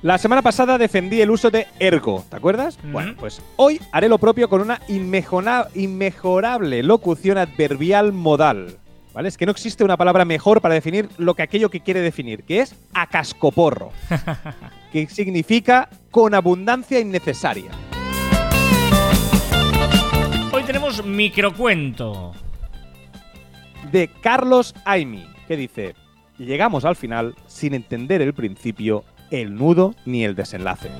S2: La semana pasada defendí el uso de ergo, ¿te acuerdas? Bueno, pues hoy haré lo propio con una inmejorable locución adverbial modal. ¿Vale? Es que no existe una palabra mejor para definir lo que aquello que quiere definir, que es a cascoporro, que significa con abundancia innecesaria.
S1: Hoy tenemos microcuento.
S2: De Carlos Aimi, que dice, llegamos al final sin entender el principio, el nudo ni el desenlace.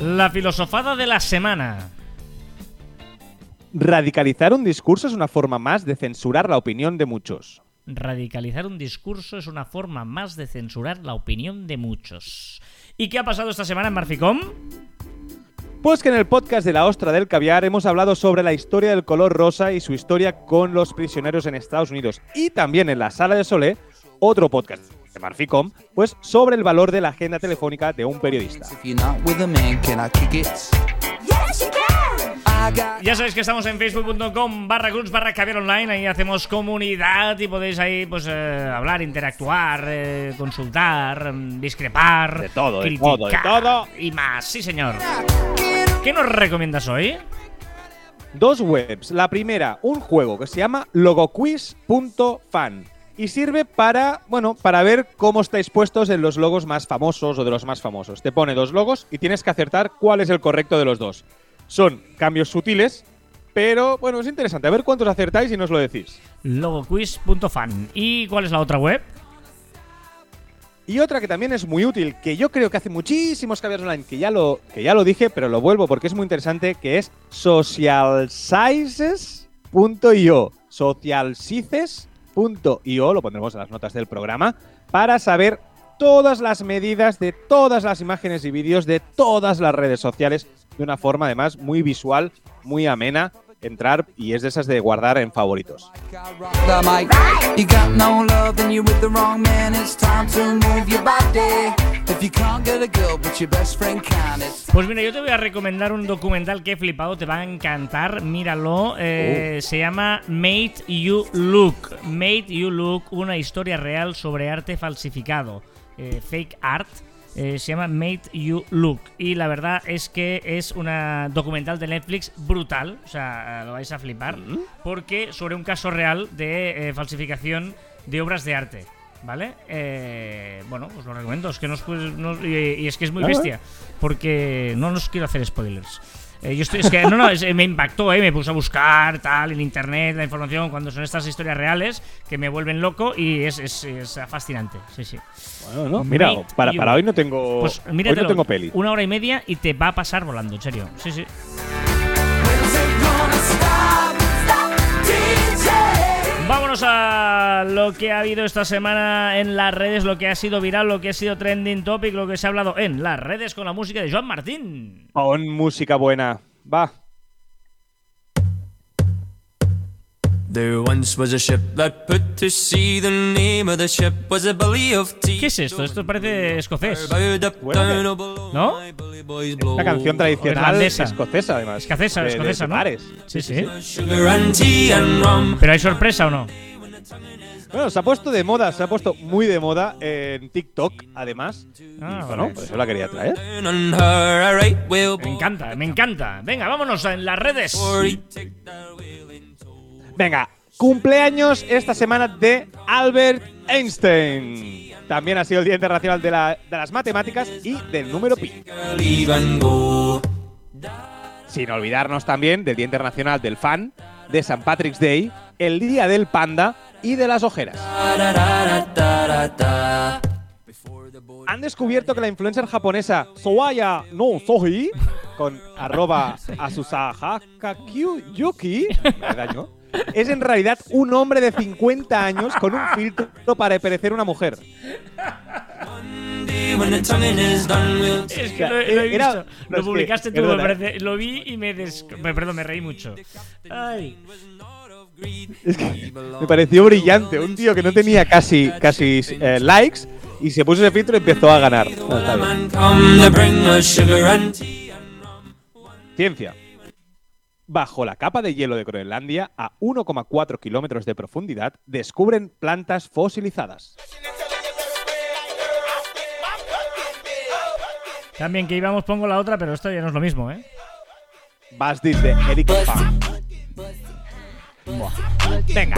S1: La filosofada de la semana.
S2: Radicalizar un discurso es una forma más de censurar la opinión de muchos.
S1: Radicalizar un discurso es una forma más de censurar la opinión de muchos. ¿Y qué ha pasado esta semana en Marficom?
S2: Pues que en el podcast de la ostra del caviar hemos hablado sobre la historia del color rosa y su historia con los prisioneros en Estados Unidos. Y también en la sala de Solé, otro podcast de Marficom, pues sobre el valor de la agenda telefónica de un periodista.
S1: Ya sabéis que estamos en facebook.com barra groups barra caviar online. Ahí hacemos comunidad y podéis ahí pues eh, hablar, interactuar, eh, consultar, mm, discrepar.
S2: De todo, de
S1: criticar
S2: todo, de todo.
S1: Y más, sí señor. ¿Qué nos recomiendas hoy?
S2: Dos webs. La primera, un juego que se llama logoquiz.fan. Y sirve para, bueno, para ver cómo estáis puestos en los logos más famosos o de los más famosos. Te pone dos logos y tienes que acertar cuál es el correcto de los dos. Son cambios sutiles, pero bueno, es interesante. A ver cuántos acertáis y nos lo decís.
S1: logoquiz.fan. ¿Y cuál es la otra web?
S2: Y otra que también es muy útil, que yo creo que hace muchísimos caviars online, que ya lo, que ya lo dije, pero lo vuelvo porque es muy interesante, que es socialsizes.io. Socialsizes.io, lo pondremos en las notas del programa, para saber todas las medidas de todas las imágenes y vídeos de todas las redes sociales de una forma además muy visual, muy amena. Entrar y es de esas de guardar en favoritos.
S1: Pues mira, yo te voy a recomendar un documental que he flipado, te va a encantar, míralo. eh, Se llama Made You Look. Made You Look, una historia real sobre arte falsificado. eh, fake art. Eh, se llama Made You Look. Y la verdad es que es una documental de Netflix brutal. O sea, lo vais a flipar. Porque sobre un caso real de eh, falsificación de obras de arte. ¿Vale? Eh, bueno, os lo recomiendo. Es que no os no y, y es que es muy bestia. Porque no os quiero hacer spoilers. Eh, yo estoy, es que no, no, es- me impactó, eh, me puse a buscar tal en internet la información cuando son estas historias reales que me vuelven loco y es, es- es fascinante. Sí, sí.
S2: Bueno, no, mira, para, para hoy no tengo,
S1: Pues
S2: hoy
S1: míratelo,
S2: no tengo peli.
S1: Una hora y media y te va a pasar volando, en serio. Sí, sí. Vámonos a lo que ha habido esta semana en las redes, lo que ha sido viral, lo que ha sido trending topic, lo que se ha hablado en las redes con la música de Joan Martín.
S2: Pon música buena. Va.
S1: ¿Qué es esto? Esto parece escocés.
S2: Bueno,
S1: ¿No?
S2: Una canción tradicional escocesa, además.
S1: Escocesa,
S2: De-
S1: escocesa,
S2: de
S1: ¿no?
S2: bares.
S1: Sí, sí.
S3: Sugar and tea and rum.
S1: ¿Pero hay sorpresa o no?
S2: Bueno, se ha puesto de moda, se ha puesto muy de moda en TikTok, además.
S1: Ah,
S2: y bueno,
S1: vale.
S2: por eso la quería traer.
S1: Me encanta, me encanta. Venga, vámonos en las redes.
S2: Venga, cumpleaños esta semana de Albert Einstein. También ha sido el Día Internacional de, la- de las Matemáticas y del número pi. Sin olvidarnos también del Día Internacional del Fan, de St. Patrick's Day, el Día del Panda y de las ojeras. Han descubierto que la influencer japonesa Soaya no Soji con arroba asusahakakyu-yuki, me daño, es en realidad un hombre de 50 años con un filtro para parecer una mujer.
S1: Es que lo, he
S2: era-
S1: visto.
S2: no,
S1: lo
S2: es que-
S1: publicaste tú, me
S2: perdona.
S1: parece. Lo vi y me des... me- Perdón, me reí mucho. Ay.
S2: Es que me pareció brillante. Un tío que no tenía casi, casi eh, likes y se puso ese filtro y empezó a ganar. No, está bien. Ciencia. Bajo la capa de hielo de Groenlandia, a 1,4 kilómetros de profundidad, descubren plantas fosilizadas.
S1: También que íbamos pongo la otra, pero esto ya no es lo mismo, ¿eh?
S2: Basdit de Eric.
S1: Venga.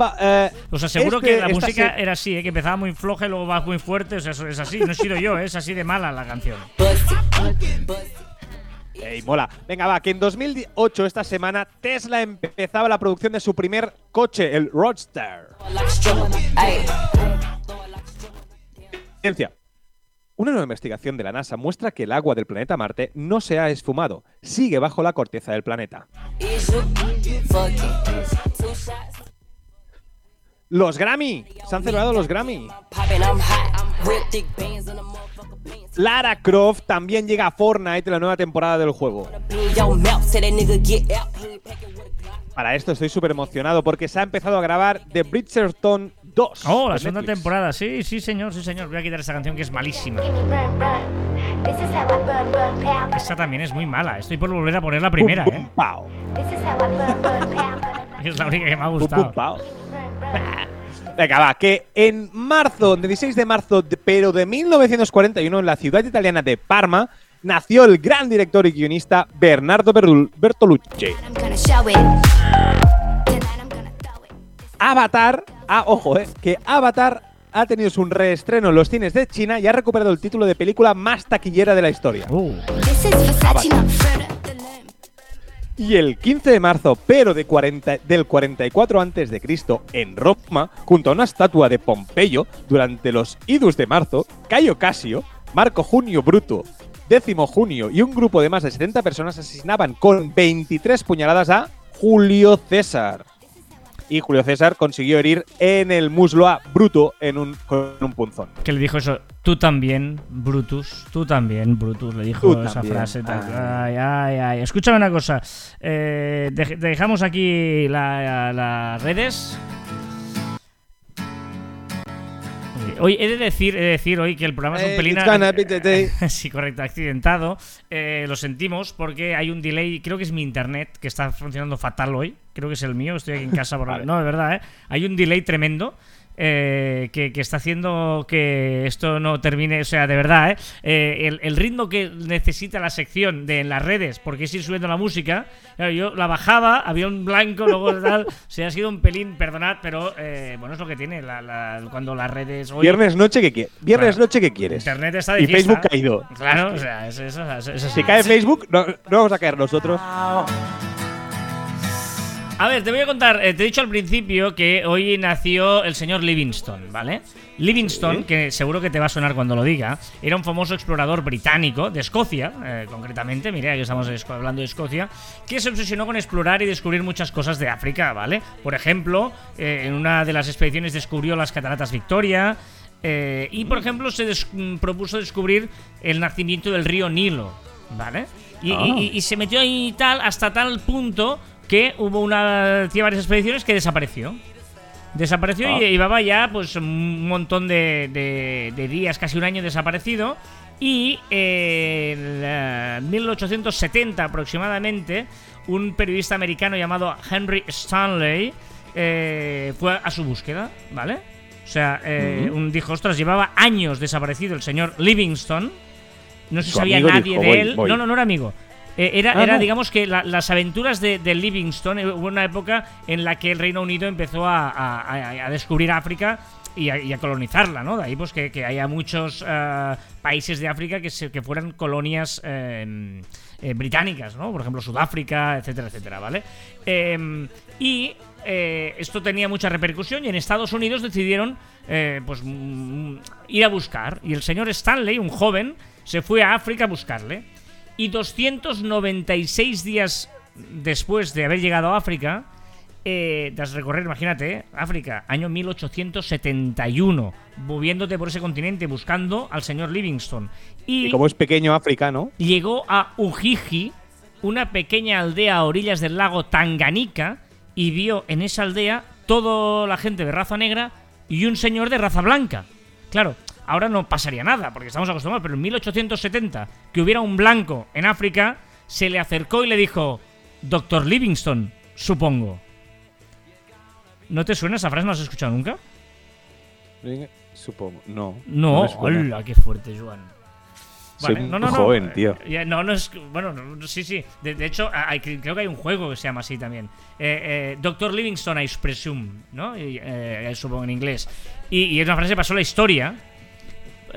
S2: Va, eh,
S1: Os aseguro
S2: este-
S1: que la
S2: esta
S1: música
S2: se-
S1: era así, ¿eh? que empezaba muy floja y luego va muy fuerte. O sea, eso es así. No he sido yo, ¿eh? es así de mala la canción.
S2: Ey, mola. Venga, va, que en 2008, esta semana, Tesla empezaba la producción de su primer coche, el Roadster. Ciencia. Una nueva investigación de la NASA muestra que el agua del planeta Marte no se ha esfumado, sigue bajo la corteza del planeta. Los Grammy. Se han celebrado los Grammy. Lara Croft también llega a Fortnite en la nueva temporada del juego. Para esto estoy súper emocionado porque se ha empezado a grabar The Bridgerton 2.
S1: Oh, la segunda
S2: Netflix.
S1: temporada. Sí, sí, señor, sí, señor. Voy a quitar esa canción que es malísima. Esa también es muy mala. Estoy por volver a poner la primera,
S2: Pum, pum,
S1: ¿eh?
S2: pao.
S1: Es la única que me ha gustado.
S2: pum. Venga, va, que en marzo, el 16 de marzo, de- pero de 1941, en la ciudad italiana de Parma, nació el gran director y guionista Bernardo Bertolucci. Avatar, ah, ojo, eh, que Avatar ha tenido su reestreno en los cines de China y ha recuperado el título de película más taquillera de la historia.
S1: Uh,
S4: This
S2: Y el 15 de marzo, pero de 40 del 44 antes de Cristo, en Roma, junto a una estatua de Pompeyo, durante los idus de marzo, Cayo Casio, Marco Junio Bruto, décimo junio y un grupo de más de 70 personas asesinaban con 23 puñaladas a Julio César. Y Julio César consiguió herir en el muslo a Bruto en un, con un punzón.
S1: que le dijo eso. Tú también, Brutus. Tú también, Brutus. Le dijo
S2: Tú
S1: esa
S2: también.
S1: frase. Ay, ay, ay. Escúchame una cosa. Eh, dej- dejamos aquí la- las redes. Hoy he de decir, he de decir hoy que el programa es un
S2: Eh,
S1: pelín. sí, correcto, accidentado. Eh, lo sentimos porque hay un delay. Creo que es mi internet que está funcionando fatal hoy. Creo que es el mío. Estoy aquí en casa. Por... No, de verdad, ¿eh? Hay un delay tremendo. Eh, que, que está haciendo que esto no termine, o sea, de verdad, ¿eh? Eh, el, el ritmo que necesita la sección de en las redes, porque es ir subiendo la música, claro, yo la bajaba, había un blanco, luego tal, o sea, ha sido un pelín, perdonad, pero eh, bueno, es lo que tiene la- la- cuando las redes hoy...
S2: Viernes noche, ¿qué quieres? Viernes
S1: Claro.
S2: noche, ¿qué quieres?
S1: Internet está de
S2: Y
S1: fiesta.
S2: Facebook caído.
S1: Claro, o sea, es, eso, es, es así.
S2: Si cae Facebook, no, no vamos a caer nosotros.
S1: A ver, te voy a contar, eh, te he dicho al principio que hoy nació el señor Livingstone, ¿vale? Livingstone, que seguro que te va a sonar cuando lo diga, era un famoso explorador británico de Escocia, eh, concretamente, mira que estamos hablando de Escocia, que se obsesionó con explorar y descubrir muchas cosas de África, ¿vale? Por ejemplo, eh, en una de las expediciones descubrió las cataratas Victoria, eh, y por ejemplo se des- mm, propuso descubrir el nacimiento del río Nilo, ¿vale? Y,
S2: Ah.
S1: y- y- y se metió ahí tal, hasta tal punto que hubo una varias expediciones que desapareció. Desapareció
S2: Ah.
S1: y llevaba ya pues un montón de, de- de días, casi un año desaparecido. Y eh, en eh, 1870 aproximadamente, un periodista americano llamado Henry Stanley eh, fue a su búsqueda, ¿vale? O sea, eh, un, dijo, ostras, llevaba años desaparecido el señor Livingstone. No se sabía nadie
S2: dijo,
S1: de
S2: "Voy,
S1: él.
S2: voy".
S1: No, no, no era amigo. Eh, era,
S2: Ah,
S1: era
S2: no.
S1: digamos que la- las aventuras de, de Livingstone, eh, hubo una época en la que el Reino Unido empezó a, a- a- a descubrir África y a, y a colonizarla, ¿no? De ahí pues que, que haya muchos eh, países de África que, se- que fueran colonias eh, eh, británicas, ¿no? Por ejemplo, Sudáfrica, etcétera, etcétera, ¿vale? Eh, y esto tenía mucha repercusión y en Estados Unidos decidieron pues mm, ir a buscar. Y el señor Stanley, un joven, se fue a África a buscarle. Y 296 días después de haber llegado a África, eh, tras recorrer, imagínate, eh, África, año 1871, moviéndote por ese continente buscando al señor Livingstone. Y,
S2: Y como es pequeño África, ¿no?
S1: llegó a Ujiji, una pequeña aldea a orillas del lago Tanganica, y vio en esa aldea toda la gente de raza negra y un señor de raza blanca. Claro, ahora no pasaría nada, porque estamos acostumbrados, pero en 1870, que hubiera un blanco en África, se le acercó y le dijo, Doctor Livingstone, supongo. ¿No te suena esa frase? ¿No la has escuchado nunca?
S2: Supongo. No.
S1: No,
S2: suena.
S1: hola, qué fuerte, Joan.
S2: Soy
S1: Vale,
S2: muy
S1: no, no, no.
S2: joven, tío.
S1: Eh, no, no es. Bueno, no, no, sí, sí. De, de hecho, hay- creo que hay un juego que se llama así también. Eh, eh, Doctor Livingstone, I presume, ¿no? Y, eh, supongo en inglés. Y, y es una frase que pasó la historia.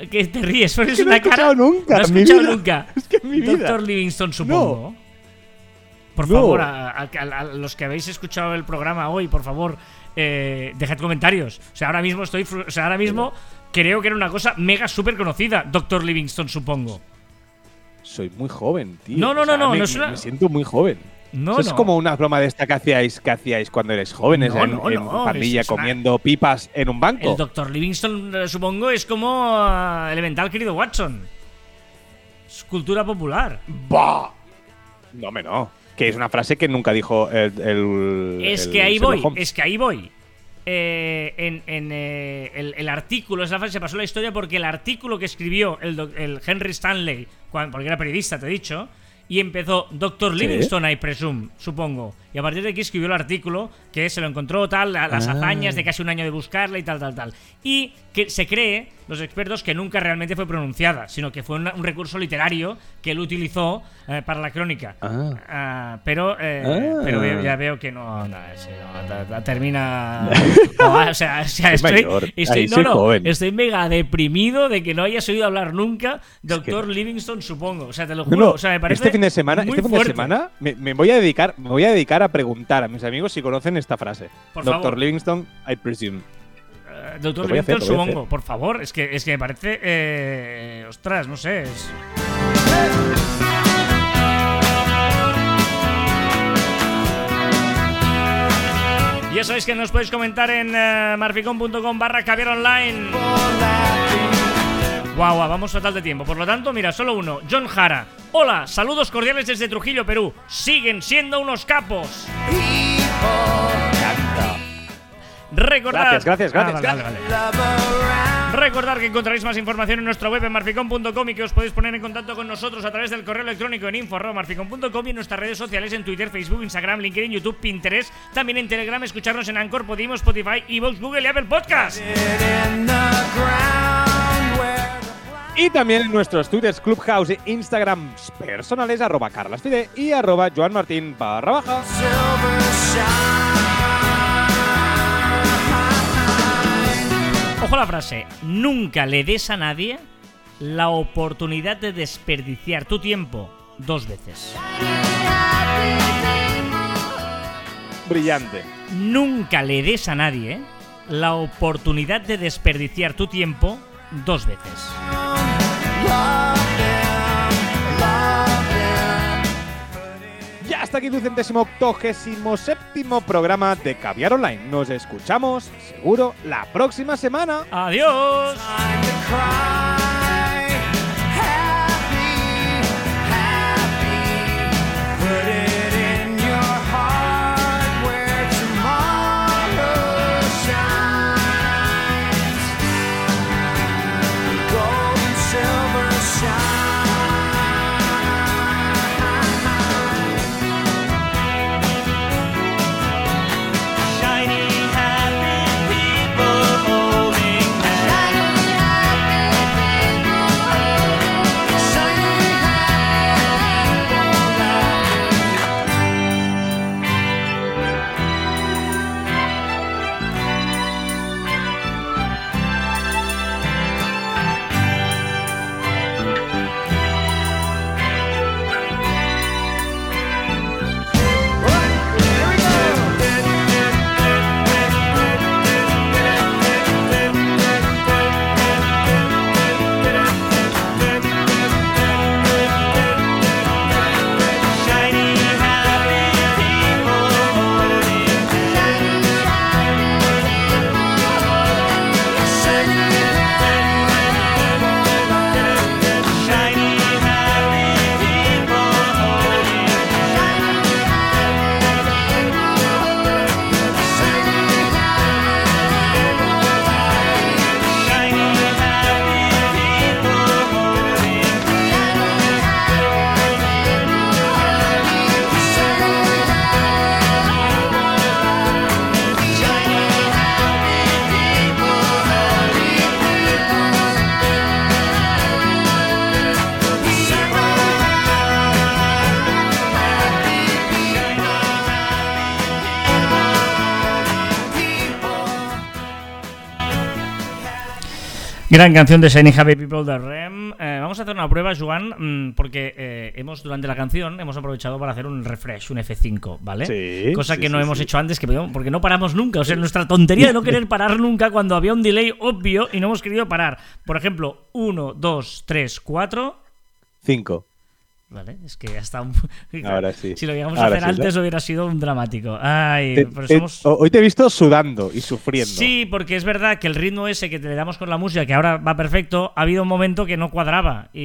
S1: Que te ríes, pones
S2: que no he
S1: una cara.
S2: escuchado nunca,
S1: No
S2: mi
S1: escuchado nunca.
S2: Es que mi vida.
S1: Doctor Livingstone, supongo. Por
S2: No.
S1: favor, a, a- a- a los que habéis escuchado el programa hoy, por favor, eh, dejad comentarios. O sea, ahora mismo estoy. O sea, ahora mismo creo que era una cosa mega súper conocida, Doctor Livingstone, supongo.
S2: Soy muy joven, tío.
S1: No, no,
S2: O sea,
S1: no, no,
S2: me,
S1: no es una-
S2: me siento muy joven.
S1: No,
S2: Eso es como una broma de esta que hacíais, que hacíais cuando eres jóvenes
S1: No,
S2: en,
S1: no,
S2: en
S1: es- es una-
S2: comiendo pipas en un banco.
S1: El Doctor Livingstone, eh, supongo, es como ah, Elemental, querido Watson. Es cultura popular.
S2: ¡Bah! No, me no. Que es una frase que nunca dijo el. el-
S1: Es
S2: el
S1: que ahí voy, es que ahí voy. Eh, en en, eh, el, el artículo, esa frase pasó a la historia porque el artículo que escribió el, Henry Stanley, cuan- porque era periodista, te he dicho, y empezó Doctor. Livingstone, I presume, supongo. Y a partir de aquí escribió el artículo que se lo encontró tal, la- las
S2: Ah.
S1: hazañas de casi un año de buscarla y tal, tal, tal. Y que se cree, los expertos, que nunca realmente fue pronunciada, sino que fue una- un recurso literario que él utilizó eh, para la crónica.
S2: Ah.
S1: Ah, pero eh,
S2: Ah.
S1: pero veo- ya veo que no, no, sí, no, termina. No, o sea, o sea,
S2: Es
S1: estoy, estoy,
S2: joven.
S1: estoy mega deprimido de que no hayas oído hablar nunca Doctor Livingstone, supongo. O sea, te lo juro. o sea, me parece
S2: este fin de semana, este fin de semana me, me voy a dedicar, me voy a dedicar a preguntar a mis amigos si conocen esta frase.
S1: Por
S2: Doctor
S1: favor.
S2: Livingstone, I presume.
S1: Eh, Doctor
S2: hacer,
S1: Livingstone, supongo. Por favor, es que, es que me parece. eh, ostras, no sé. es- Ya sabéis que nos podéis comentar en eh, marficon.com barra caviar online. Guau, guau, vamos fatal de tiempo. Por lo tanto, mira, solo uno. John Jara. Hola, saludos cordiales desde Trujillo, Perú. Siguen siendo unos capos. Recordad.
S2: Gracias, gracias,
S1: Ah,
S2: gracias,
S1: vale, vale, vale. Recordad que encontraréis más información en nuestra web en marficon.com y que os podéis poner en contacto con nosotros a través del correo electrónico en info.marficon.com y en nuestras redes sociales en Twitter, Facebook, Instagram, LinkedIn, YouTube, Pinterest, también en Telegram, escucharnos en Anchor, Podimo, Spotify, Evox, Google y Apple Podcast.
S2: Y también en nuestros Twitters, Clubhouse e Instagrams personales, arroba carlasfide y arroba joanmartin barra baja.
S1: Ojo a la frase, nunca le des a nadie la oportunidad de desperdiciar tu tiempo dos veces.
S2: Brillante.
S1: Nunca le des a nadie la oportunidad de desperdiciar tu tiempo dos veces.
S2: Ya hasta aquí tu centésimo octogésimo séptimo programa de Caviar Online. Nos escuchamos, seguro, la próxima semana.
S1: Adiós. Gran canción de Shiny Happy People de Rem. Eh, vamos a hacer una prueba, Joan, mm, porque eh, hemos durante la canción hemos aprovechado para hacer un refresh, un F5, ¿vale?
S2: Sí,
S1: Cosa
S2: sí,
S1: que no
S2: sí,
S1: hemos hecho antes, que porque no paramos nunca. O sea, nuestra tontería de no querer parar nunca cuando había un delay obvio y no hemos querido parar. Por ejemplo, 1, 2, 3, 4.
S2: Cinco.
S1: Vale, es que hasta un...
S2: Ahora sí.
S1: Si lo llegamos a hacer
S2: sí,
S1: antes
S2: ¿no?
S1: hubiera sido un dramático. Ay,
S2: Te-
S1: pero somos...
S2: ho- Hoy te he visto sudando y sufriendo.
S1: Sí, porque es verdad que el ritmo ese que te le damos con la música, que ahora va perfecto, ha habido un momento que no cuadraba. Y,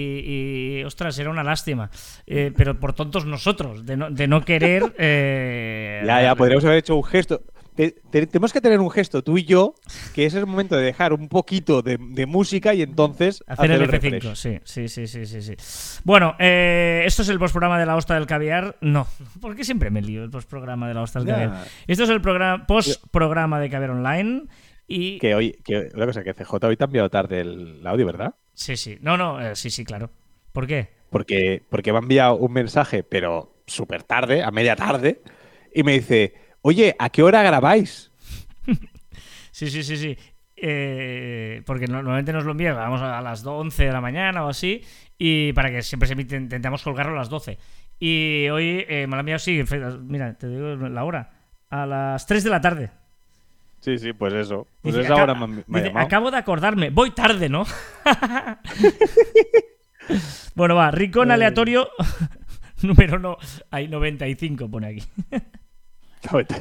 S1: y, ostras, era una lástima. Eh, pero por tontos nosotros, de no, de no querer. eh,
S2: Ya, ya, podríamos haber hecho un gesto. Te- te- tenemos que tener un gesto, tú y yo, que es el momento de dejar un poquito de, de música y entonces
S1: Hacer el F5,
S2: refresh.
S1: sí, sí, sí, sí, sí, sí. Bueno, eh, esto es el postprograma de la hosta del caviar. No, porque siempre me lío el postprograma de la hosta del caviar. Esto es el programa, postprograma de caviar online. Y
S2: Que hoy, que una cosa, que CJ hoy te ha enviado tarde el audio, ¿verdad?
S1: sí, sí, no, no, eh, sí, sí, claro. ¿Por qué?
S2: Porque, porque me ha enviado un mensaje, pero súper tarde, a media tarde, y me dice, oye, ¿a qué hora grabáis?
S1: Sí, sí, sí, sí. Eh, porque no- normalmente nos lo envía, vamos a las 11 de la mañana o así, y para que siempre se emite- intentamos colgarlo a las 12. Y hoy eh, me lo ha enviado, sí, mira, te digo la hora, a las 3 de la tarde.
S2: Sí, sí, pues eso. Pues
S1: Dice,
S2: esa
S1: "Aca-
S2: hora me, ha- me
S1: dice, acabo de acordarme, voy tarde, ¿no? bueno, va, rincón aleatorio, número no, hay 95, pone aquí.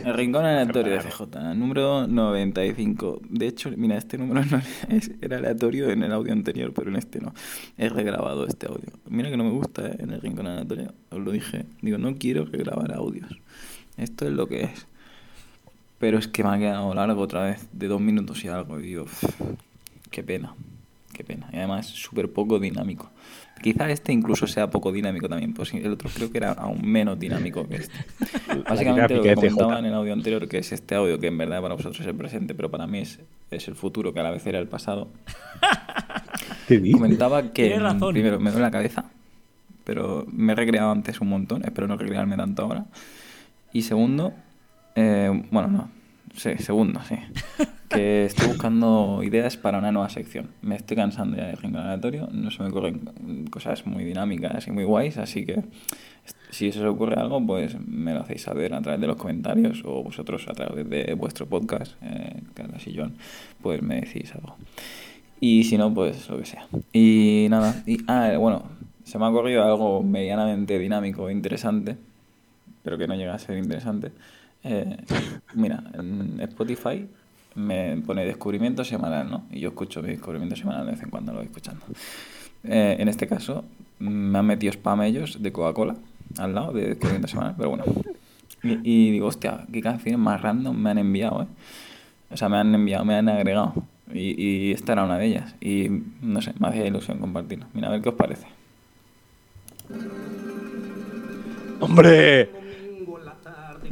S5: El rincón aleatorio de CJ, número 95. De hecho, mira, este número no es- era aleatorio en el audio anterior, pero en este no. He regrabado este audio. Mira que no me gusta ¿eh? en el rincón aleatorio. Os lo dije. Digo, no quiero regrabar audios. Esto es lo que es. Pero es que me ha quedado largo otra vez, de dos minutos y algo. Y digo, "Uf, qué pena. Qué pena. Y además, súper poco dinámico. Quizá este incluso sea poco dinámico también. Pues el otro creo que era aún menos dinámico que este. Básicamente lo que
S2: de CJ.
S5: comentaba en el audio anterior, que es este audio que en verdad para vosotros es el presente, pero para mí es, es el futuro, que a la vez era el pasado. Comentaba que
S1: razón.
S5: primero me duele la cabeza, pero me he recreado antes un montón, espero no recrearme tanto ahora. Y segundo, eh, bueno, no, sí, segundo, sí, que estoy buscando ideas para una nueva sección. Me estoy cansando ya del rincón aleatorio, no se me ocurren cosas muy dinámicas y muy guays, así que si se os ocurre algo, pues me lo hacéis saber a través de los comentarios o vosotros a través de vuestro podcast, eh, Carlos y John, pues me decís algo. Y si no, pues lo que sea. Y nada, y, ah, bueno, se me ha ocurrido algo medianamente dinámico e interesante, pero que no llega a ser interesante. Eh, mira, en Spotify me pone descubrimiento semanal, ¿no? Y yo escucho mi descubrimiento semanal de vez en cuando, lo voy escuchando. Eh, en este caso, me han metido spam ellos de Coca-Cola al lado de descubrimiento semanal, pero bueno. Y, y digo, hostia, qué canciones más random me han enviado, ¿eh? O sea, me han enviado, me han agregado. Y, y esta era una de ellas. Y no sé, me hacía ilusión compartirlo. Mira, a ver qué os parece.
S2: ¡Hombre!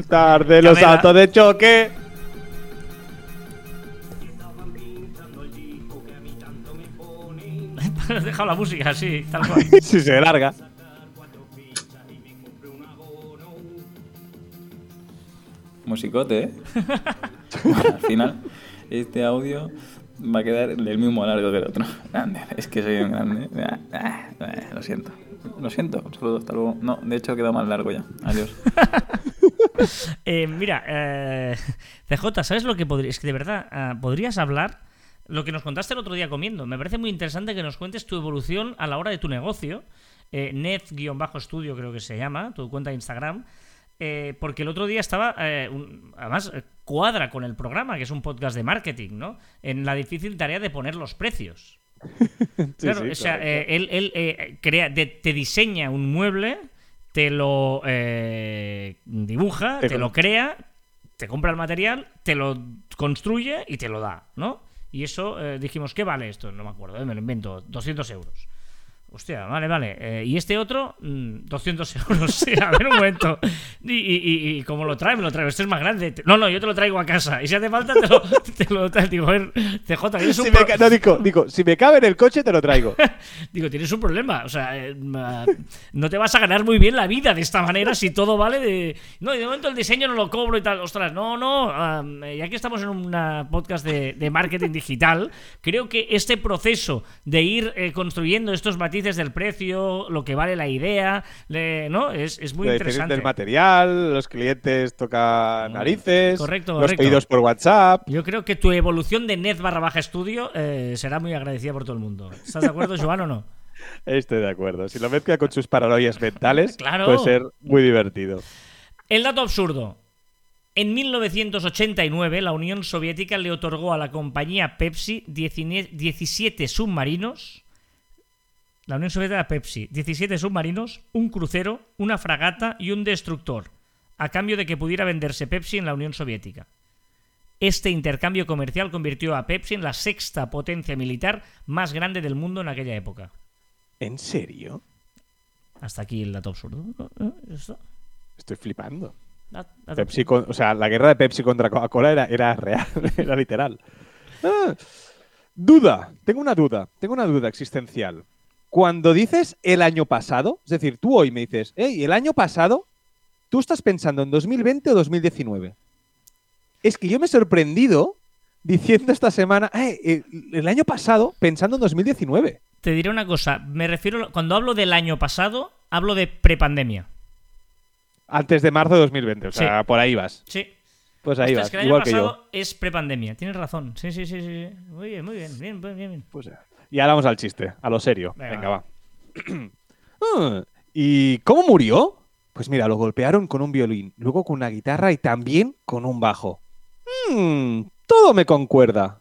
S2: Tarde los saltos de choque.
S1: Has dejado la música así, tal cual.
S2: si se larga.
S5: Musicote, ¿eh? Al final, este audio va a quedar del mismo largo que el otro. Grande, es que soy un grande. Lo siento. Lo siento. Un saludo, hasta luego. No, de hecho queda más largo ya. Adiós.
S1: Eh, mira, eh, CJ, ¿sabes lo que podrías? Es que de verdad, ah, podrías hablar lo que nos contaste el otro día comiendo. Me parece muy interesante que nos cuentes tu evolución a la hora de tu negocio. Eh, Net-estudio creo que se llama, tu cuenta de Instagram. Eh, porque el otro día estaba, eh, un- además, eh, cuadra con el programa, que es un podcast de marketing, ¿no? En la difícil tarea de poner los precios. Claro,
S2: sí,
S1: o sea, eh, él, él, crea, te diseña un mueble, te lo dibuja,
S2: Te
S1: lo crea, te compra el material, te lo construye y te lo da, ¿no? Y eso eh, dijimos, ¿qué vale esto? No me acuerdo, eh, me lo invento, 200 euros. Hostia, vale, vale. Eh, y este otro, mm, 200 euros. Sí, a ver un momento. Y, y, y- y ¿cómo lo trae? Me lo traigo. Este es más grande. No, no, yo te lo traigo a casa. Y si hace falta, te lo, te lo traigo. Digo, a ver, CJ, tienes un
S2: Si
S1: pro-
S2: me ca- no, digo, digo, si me cabe en el coche, te lo traigo.
S1: Digo, tienes un problema. O sea, eh, no te vas a ganar muy bien la vida de esta manera si todo vale de. No, y de momento el diseño no lo cobro y tal. Ostras, no, no. am, ya que estamos en una podcast de, de marketing digital, creo que este proceso de ir eh, construyendo estos matices del precio, lo que vale la idea, le- ¿no? Es, es muy
S2: La
S1: interesante.
S2: del material, los clientes tocan narices,
S1: Correcto,
S2: los
S1: correcto.
S2: pedidos por WhatsApp.
S1: Yo creo que tu evolución de net barra baja estudio eh, será muy agradecida por todo el mundo. ¿Estás de acuerdo, Joan, o no?
S2: Estoy de acuerdo. Si lo mezcla con sus paranoias mentales,
S1: Claro.
S2: puede ser muy divertido.
S1: El dato absurdo. En 1989, la Unión Soviética le otorgó a la compañía Pepsi 19 17 submarinos. La Unión Soviética a Pepsi, 17 submarinos, un crucero, una fragata y un destructor, a cambio de que pudiera venderse Pepsi en la Unión Soviética. Este intercambio comercial convirtió a Pepsi en la sexta potencia militar más grande del mundo en aquella época.
S2: ¿En serio?
S1: Hasta aquí el dato absurdo.
S2: Estoy flipando.
S1: Dat- dato
S2: Pepsi con- o sea, la guerra de Pepsi contra Coca-Cola era, era real, era literal. Ah, duda, tengo una duda, tengo una duda existencial. Cuando dices el año pasado, es decir, tú hoy me dices, hey, el año pasado, tú estás pensando en 2020 o 2019. Es que yo me he sorprendido diciendo esta semana, "Eh, el, año pasado pensando en 2019.
S1: Te diré una cosa, me refiero, cuando hablo del año pasado, hablo de prepandemia.
S2: Antes de marzo de 2020, o sea,
S1: Sí.
S2: por ahí vas.
S1: Sí.
S2: Pues ahí
S1: Ostras,
S2: vas,
S1: que el año
S2: igual que yo.
S1: pasado es prepandemia, tienes razón. Sí, sí, sí, sí. Muy bien, muy bien, bien, bien, bien.
S2: Pues, eh, y ahora vamos al chiste, a lo serio.
S1: Venga,
S2: Venga, va. Ah, ¿Y cómo murió? Pues mira, lo golpearon con un violín, luego con una guitarra y también con un bajo. Mm, todo me concuerda.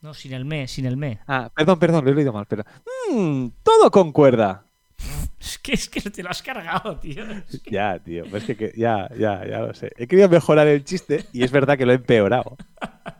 S1: No, sin el me, sin el me.
S2: Ah, perdón, perdón, lo he leído mal. Pero... Mm, todo concuerda.
S1: Es que, es que te lo has cargado, tío.
S2: Ya, tío, es que, que- ya, ya, ya lo sé. He querido mejorar el chiste y es verdad que lo he empeorado.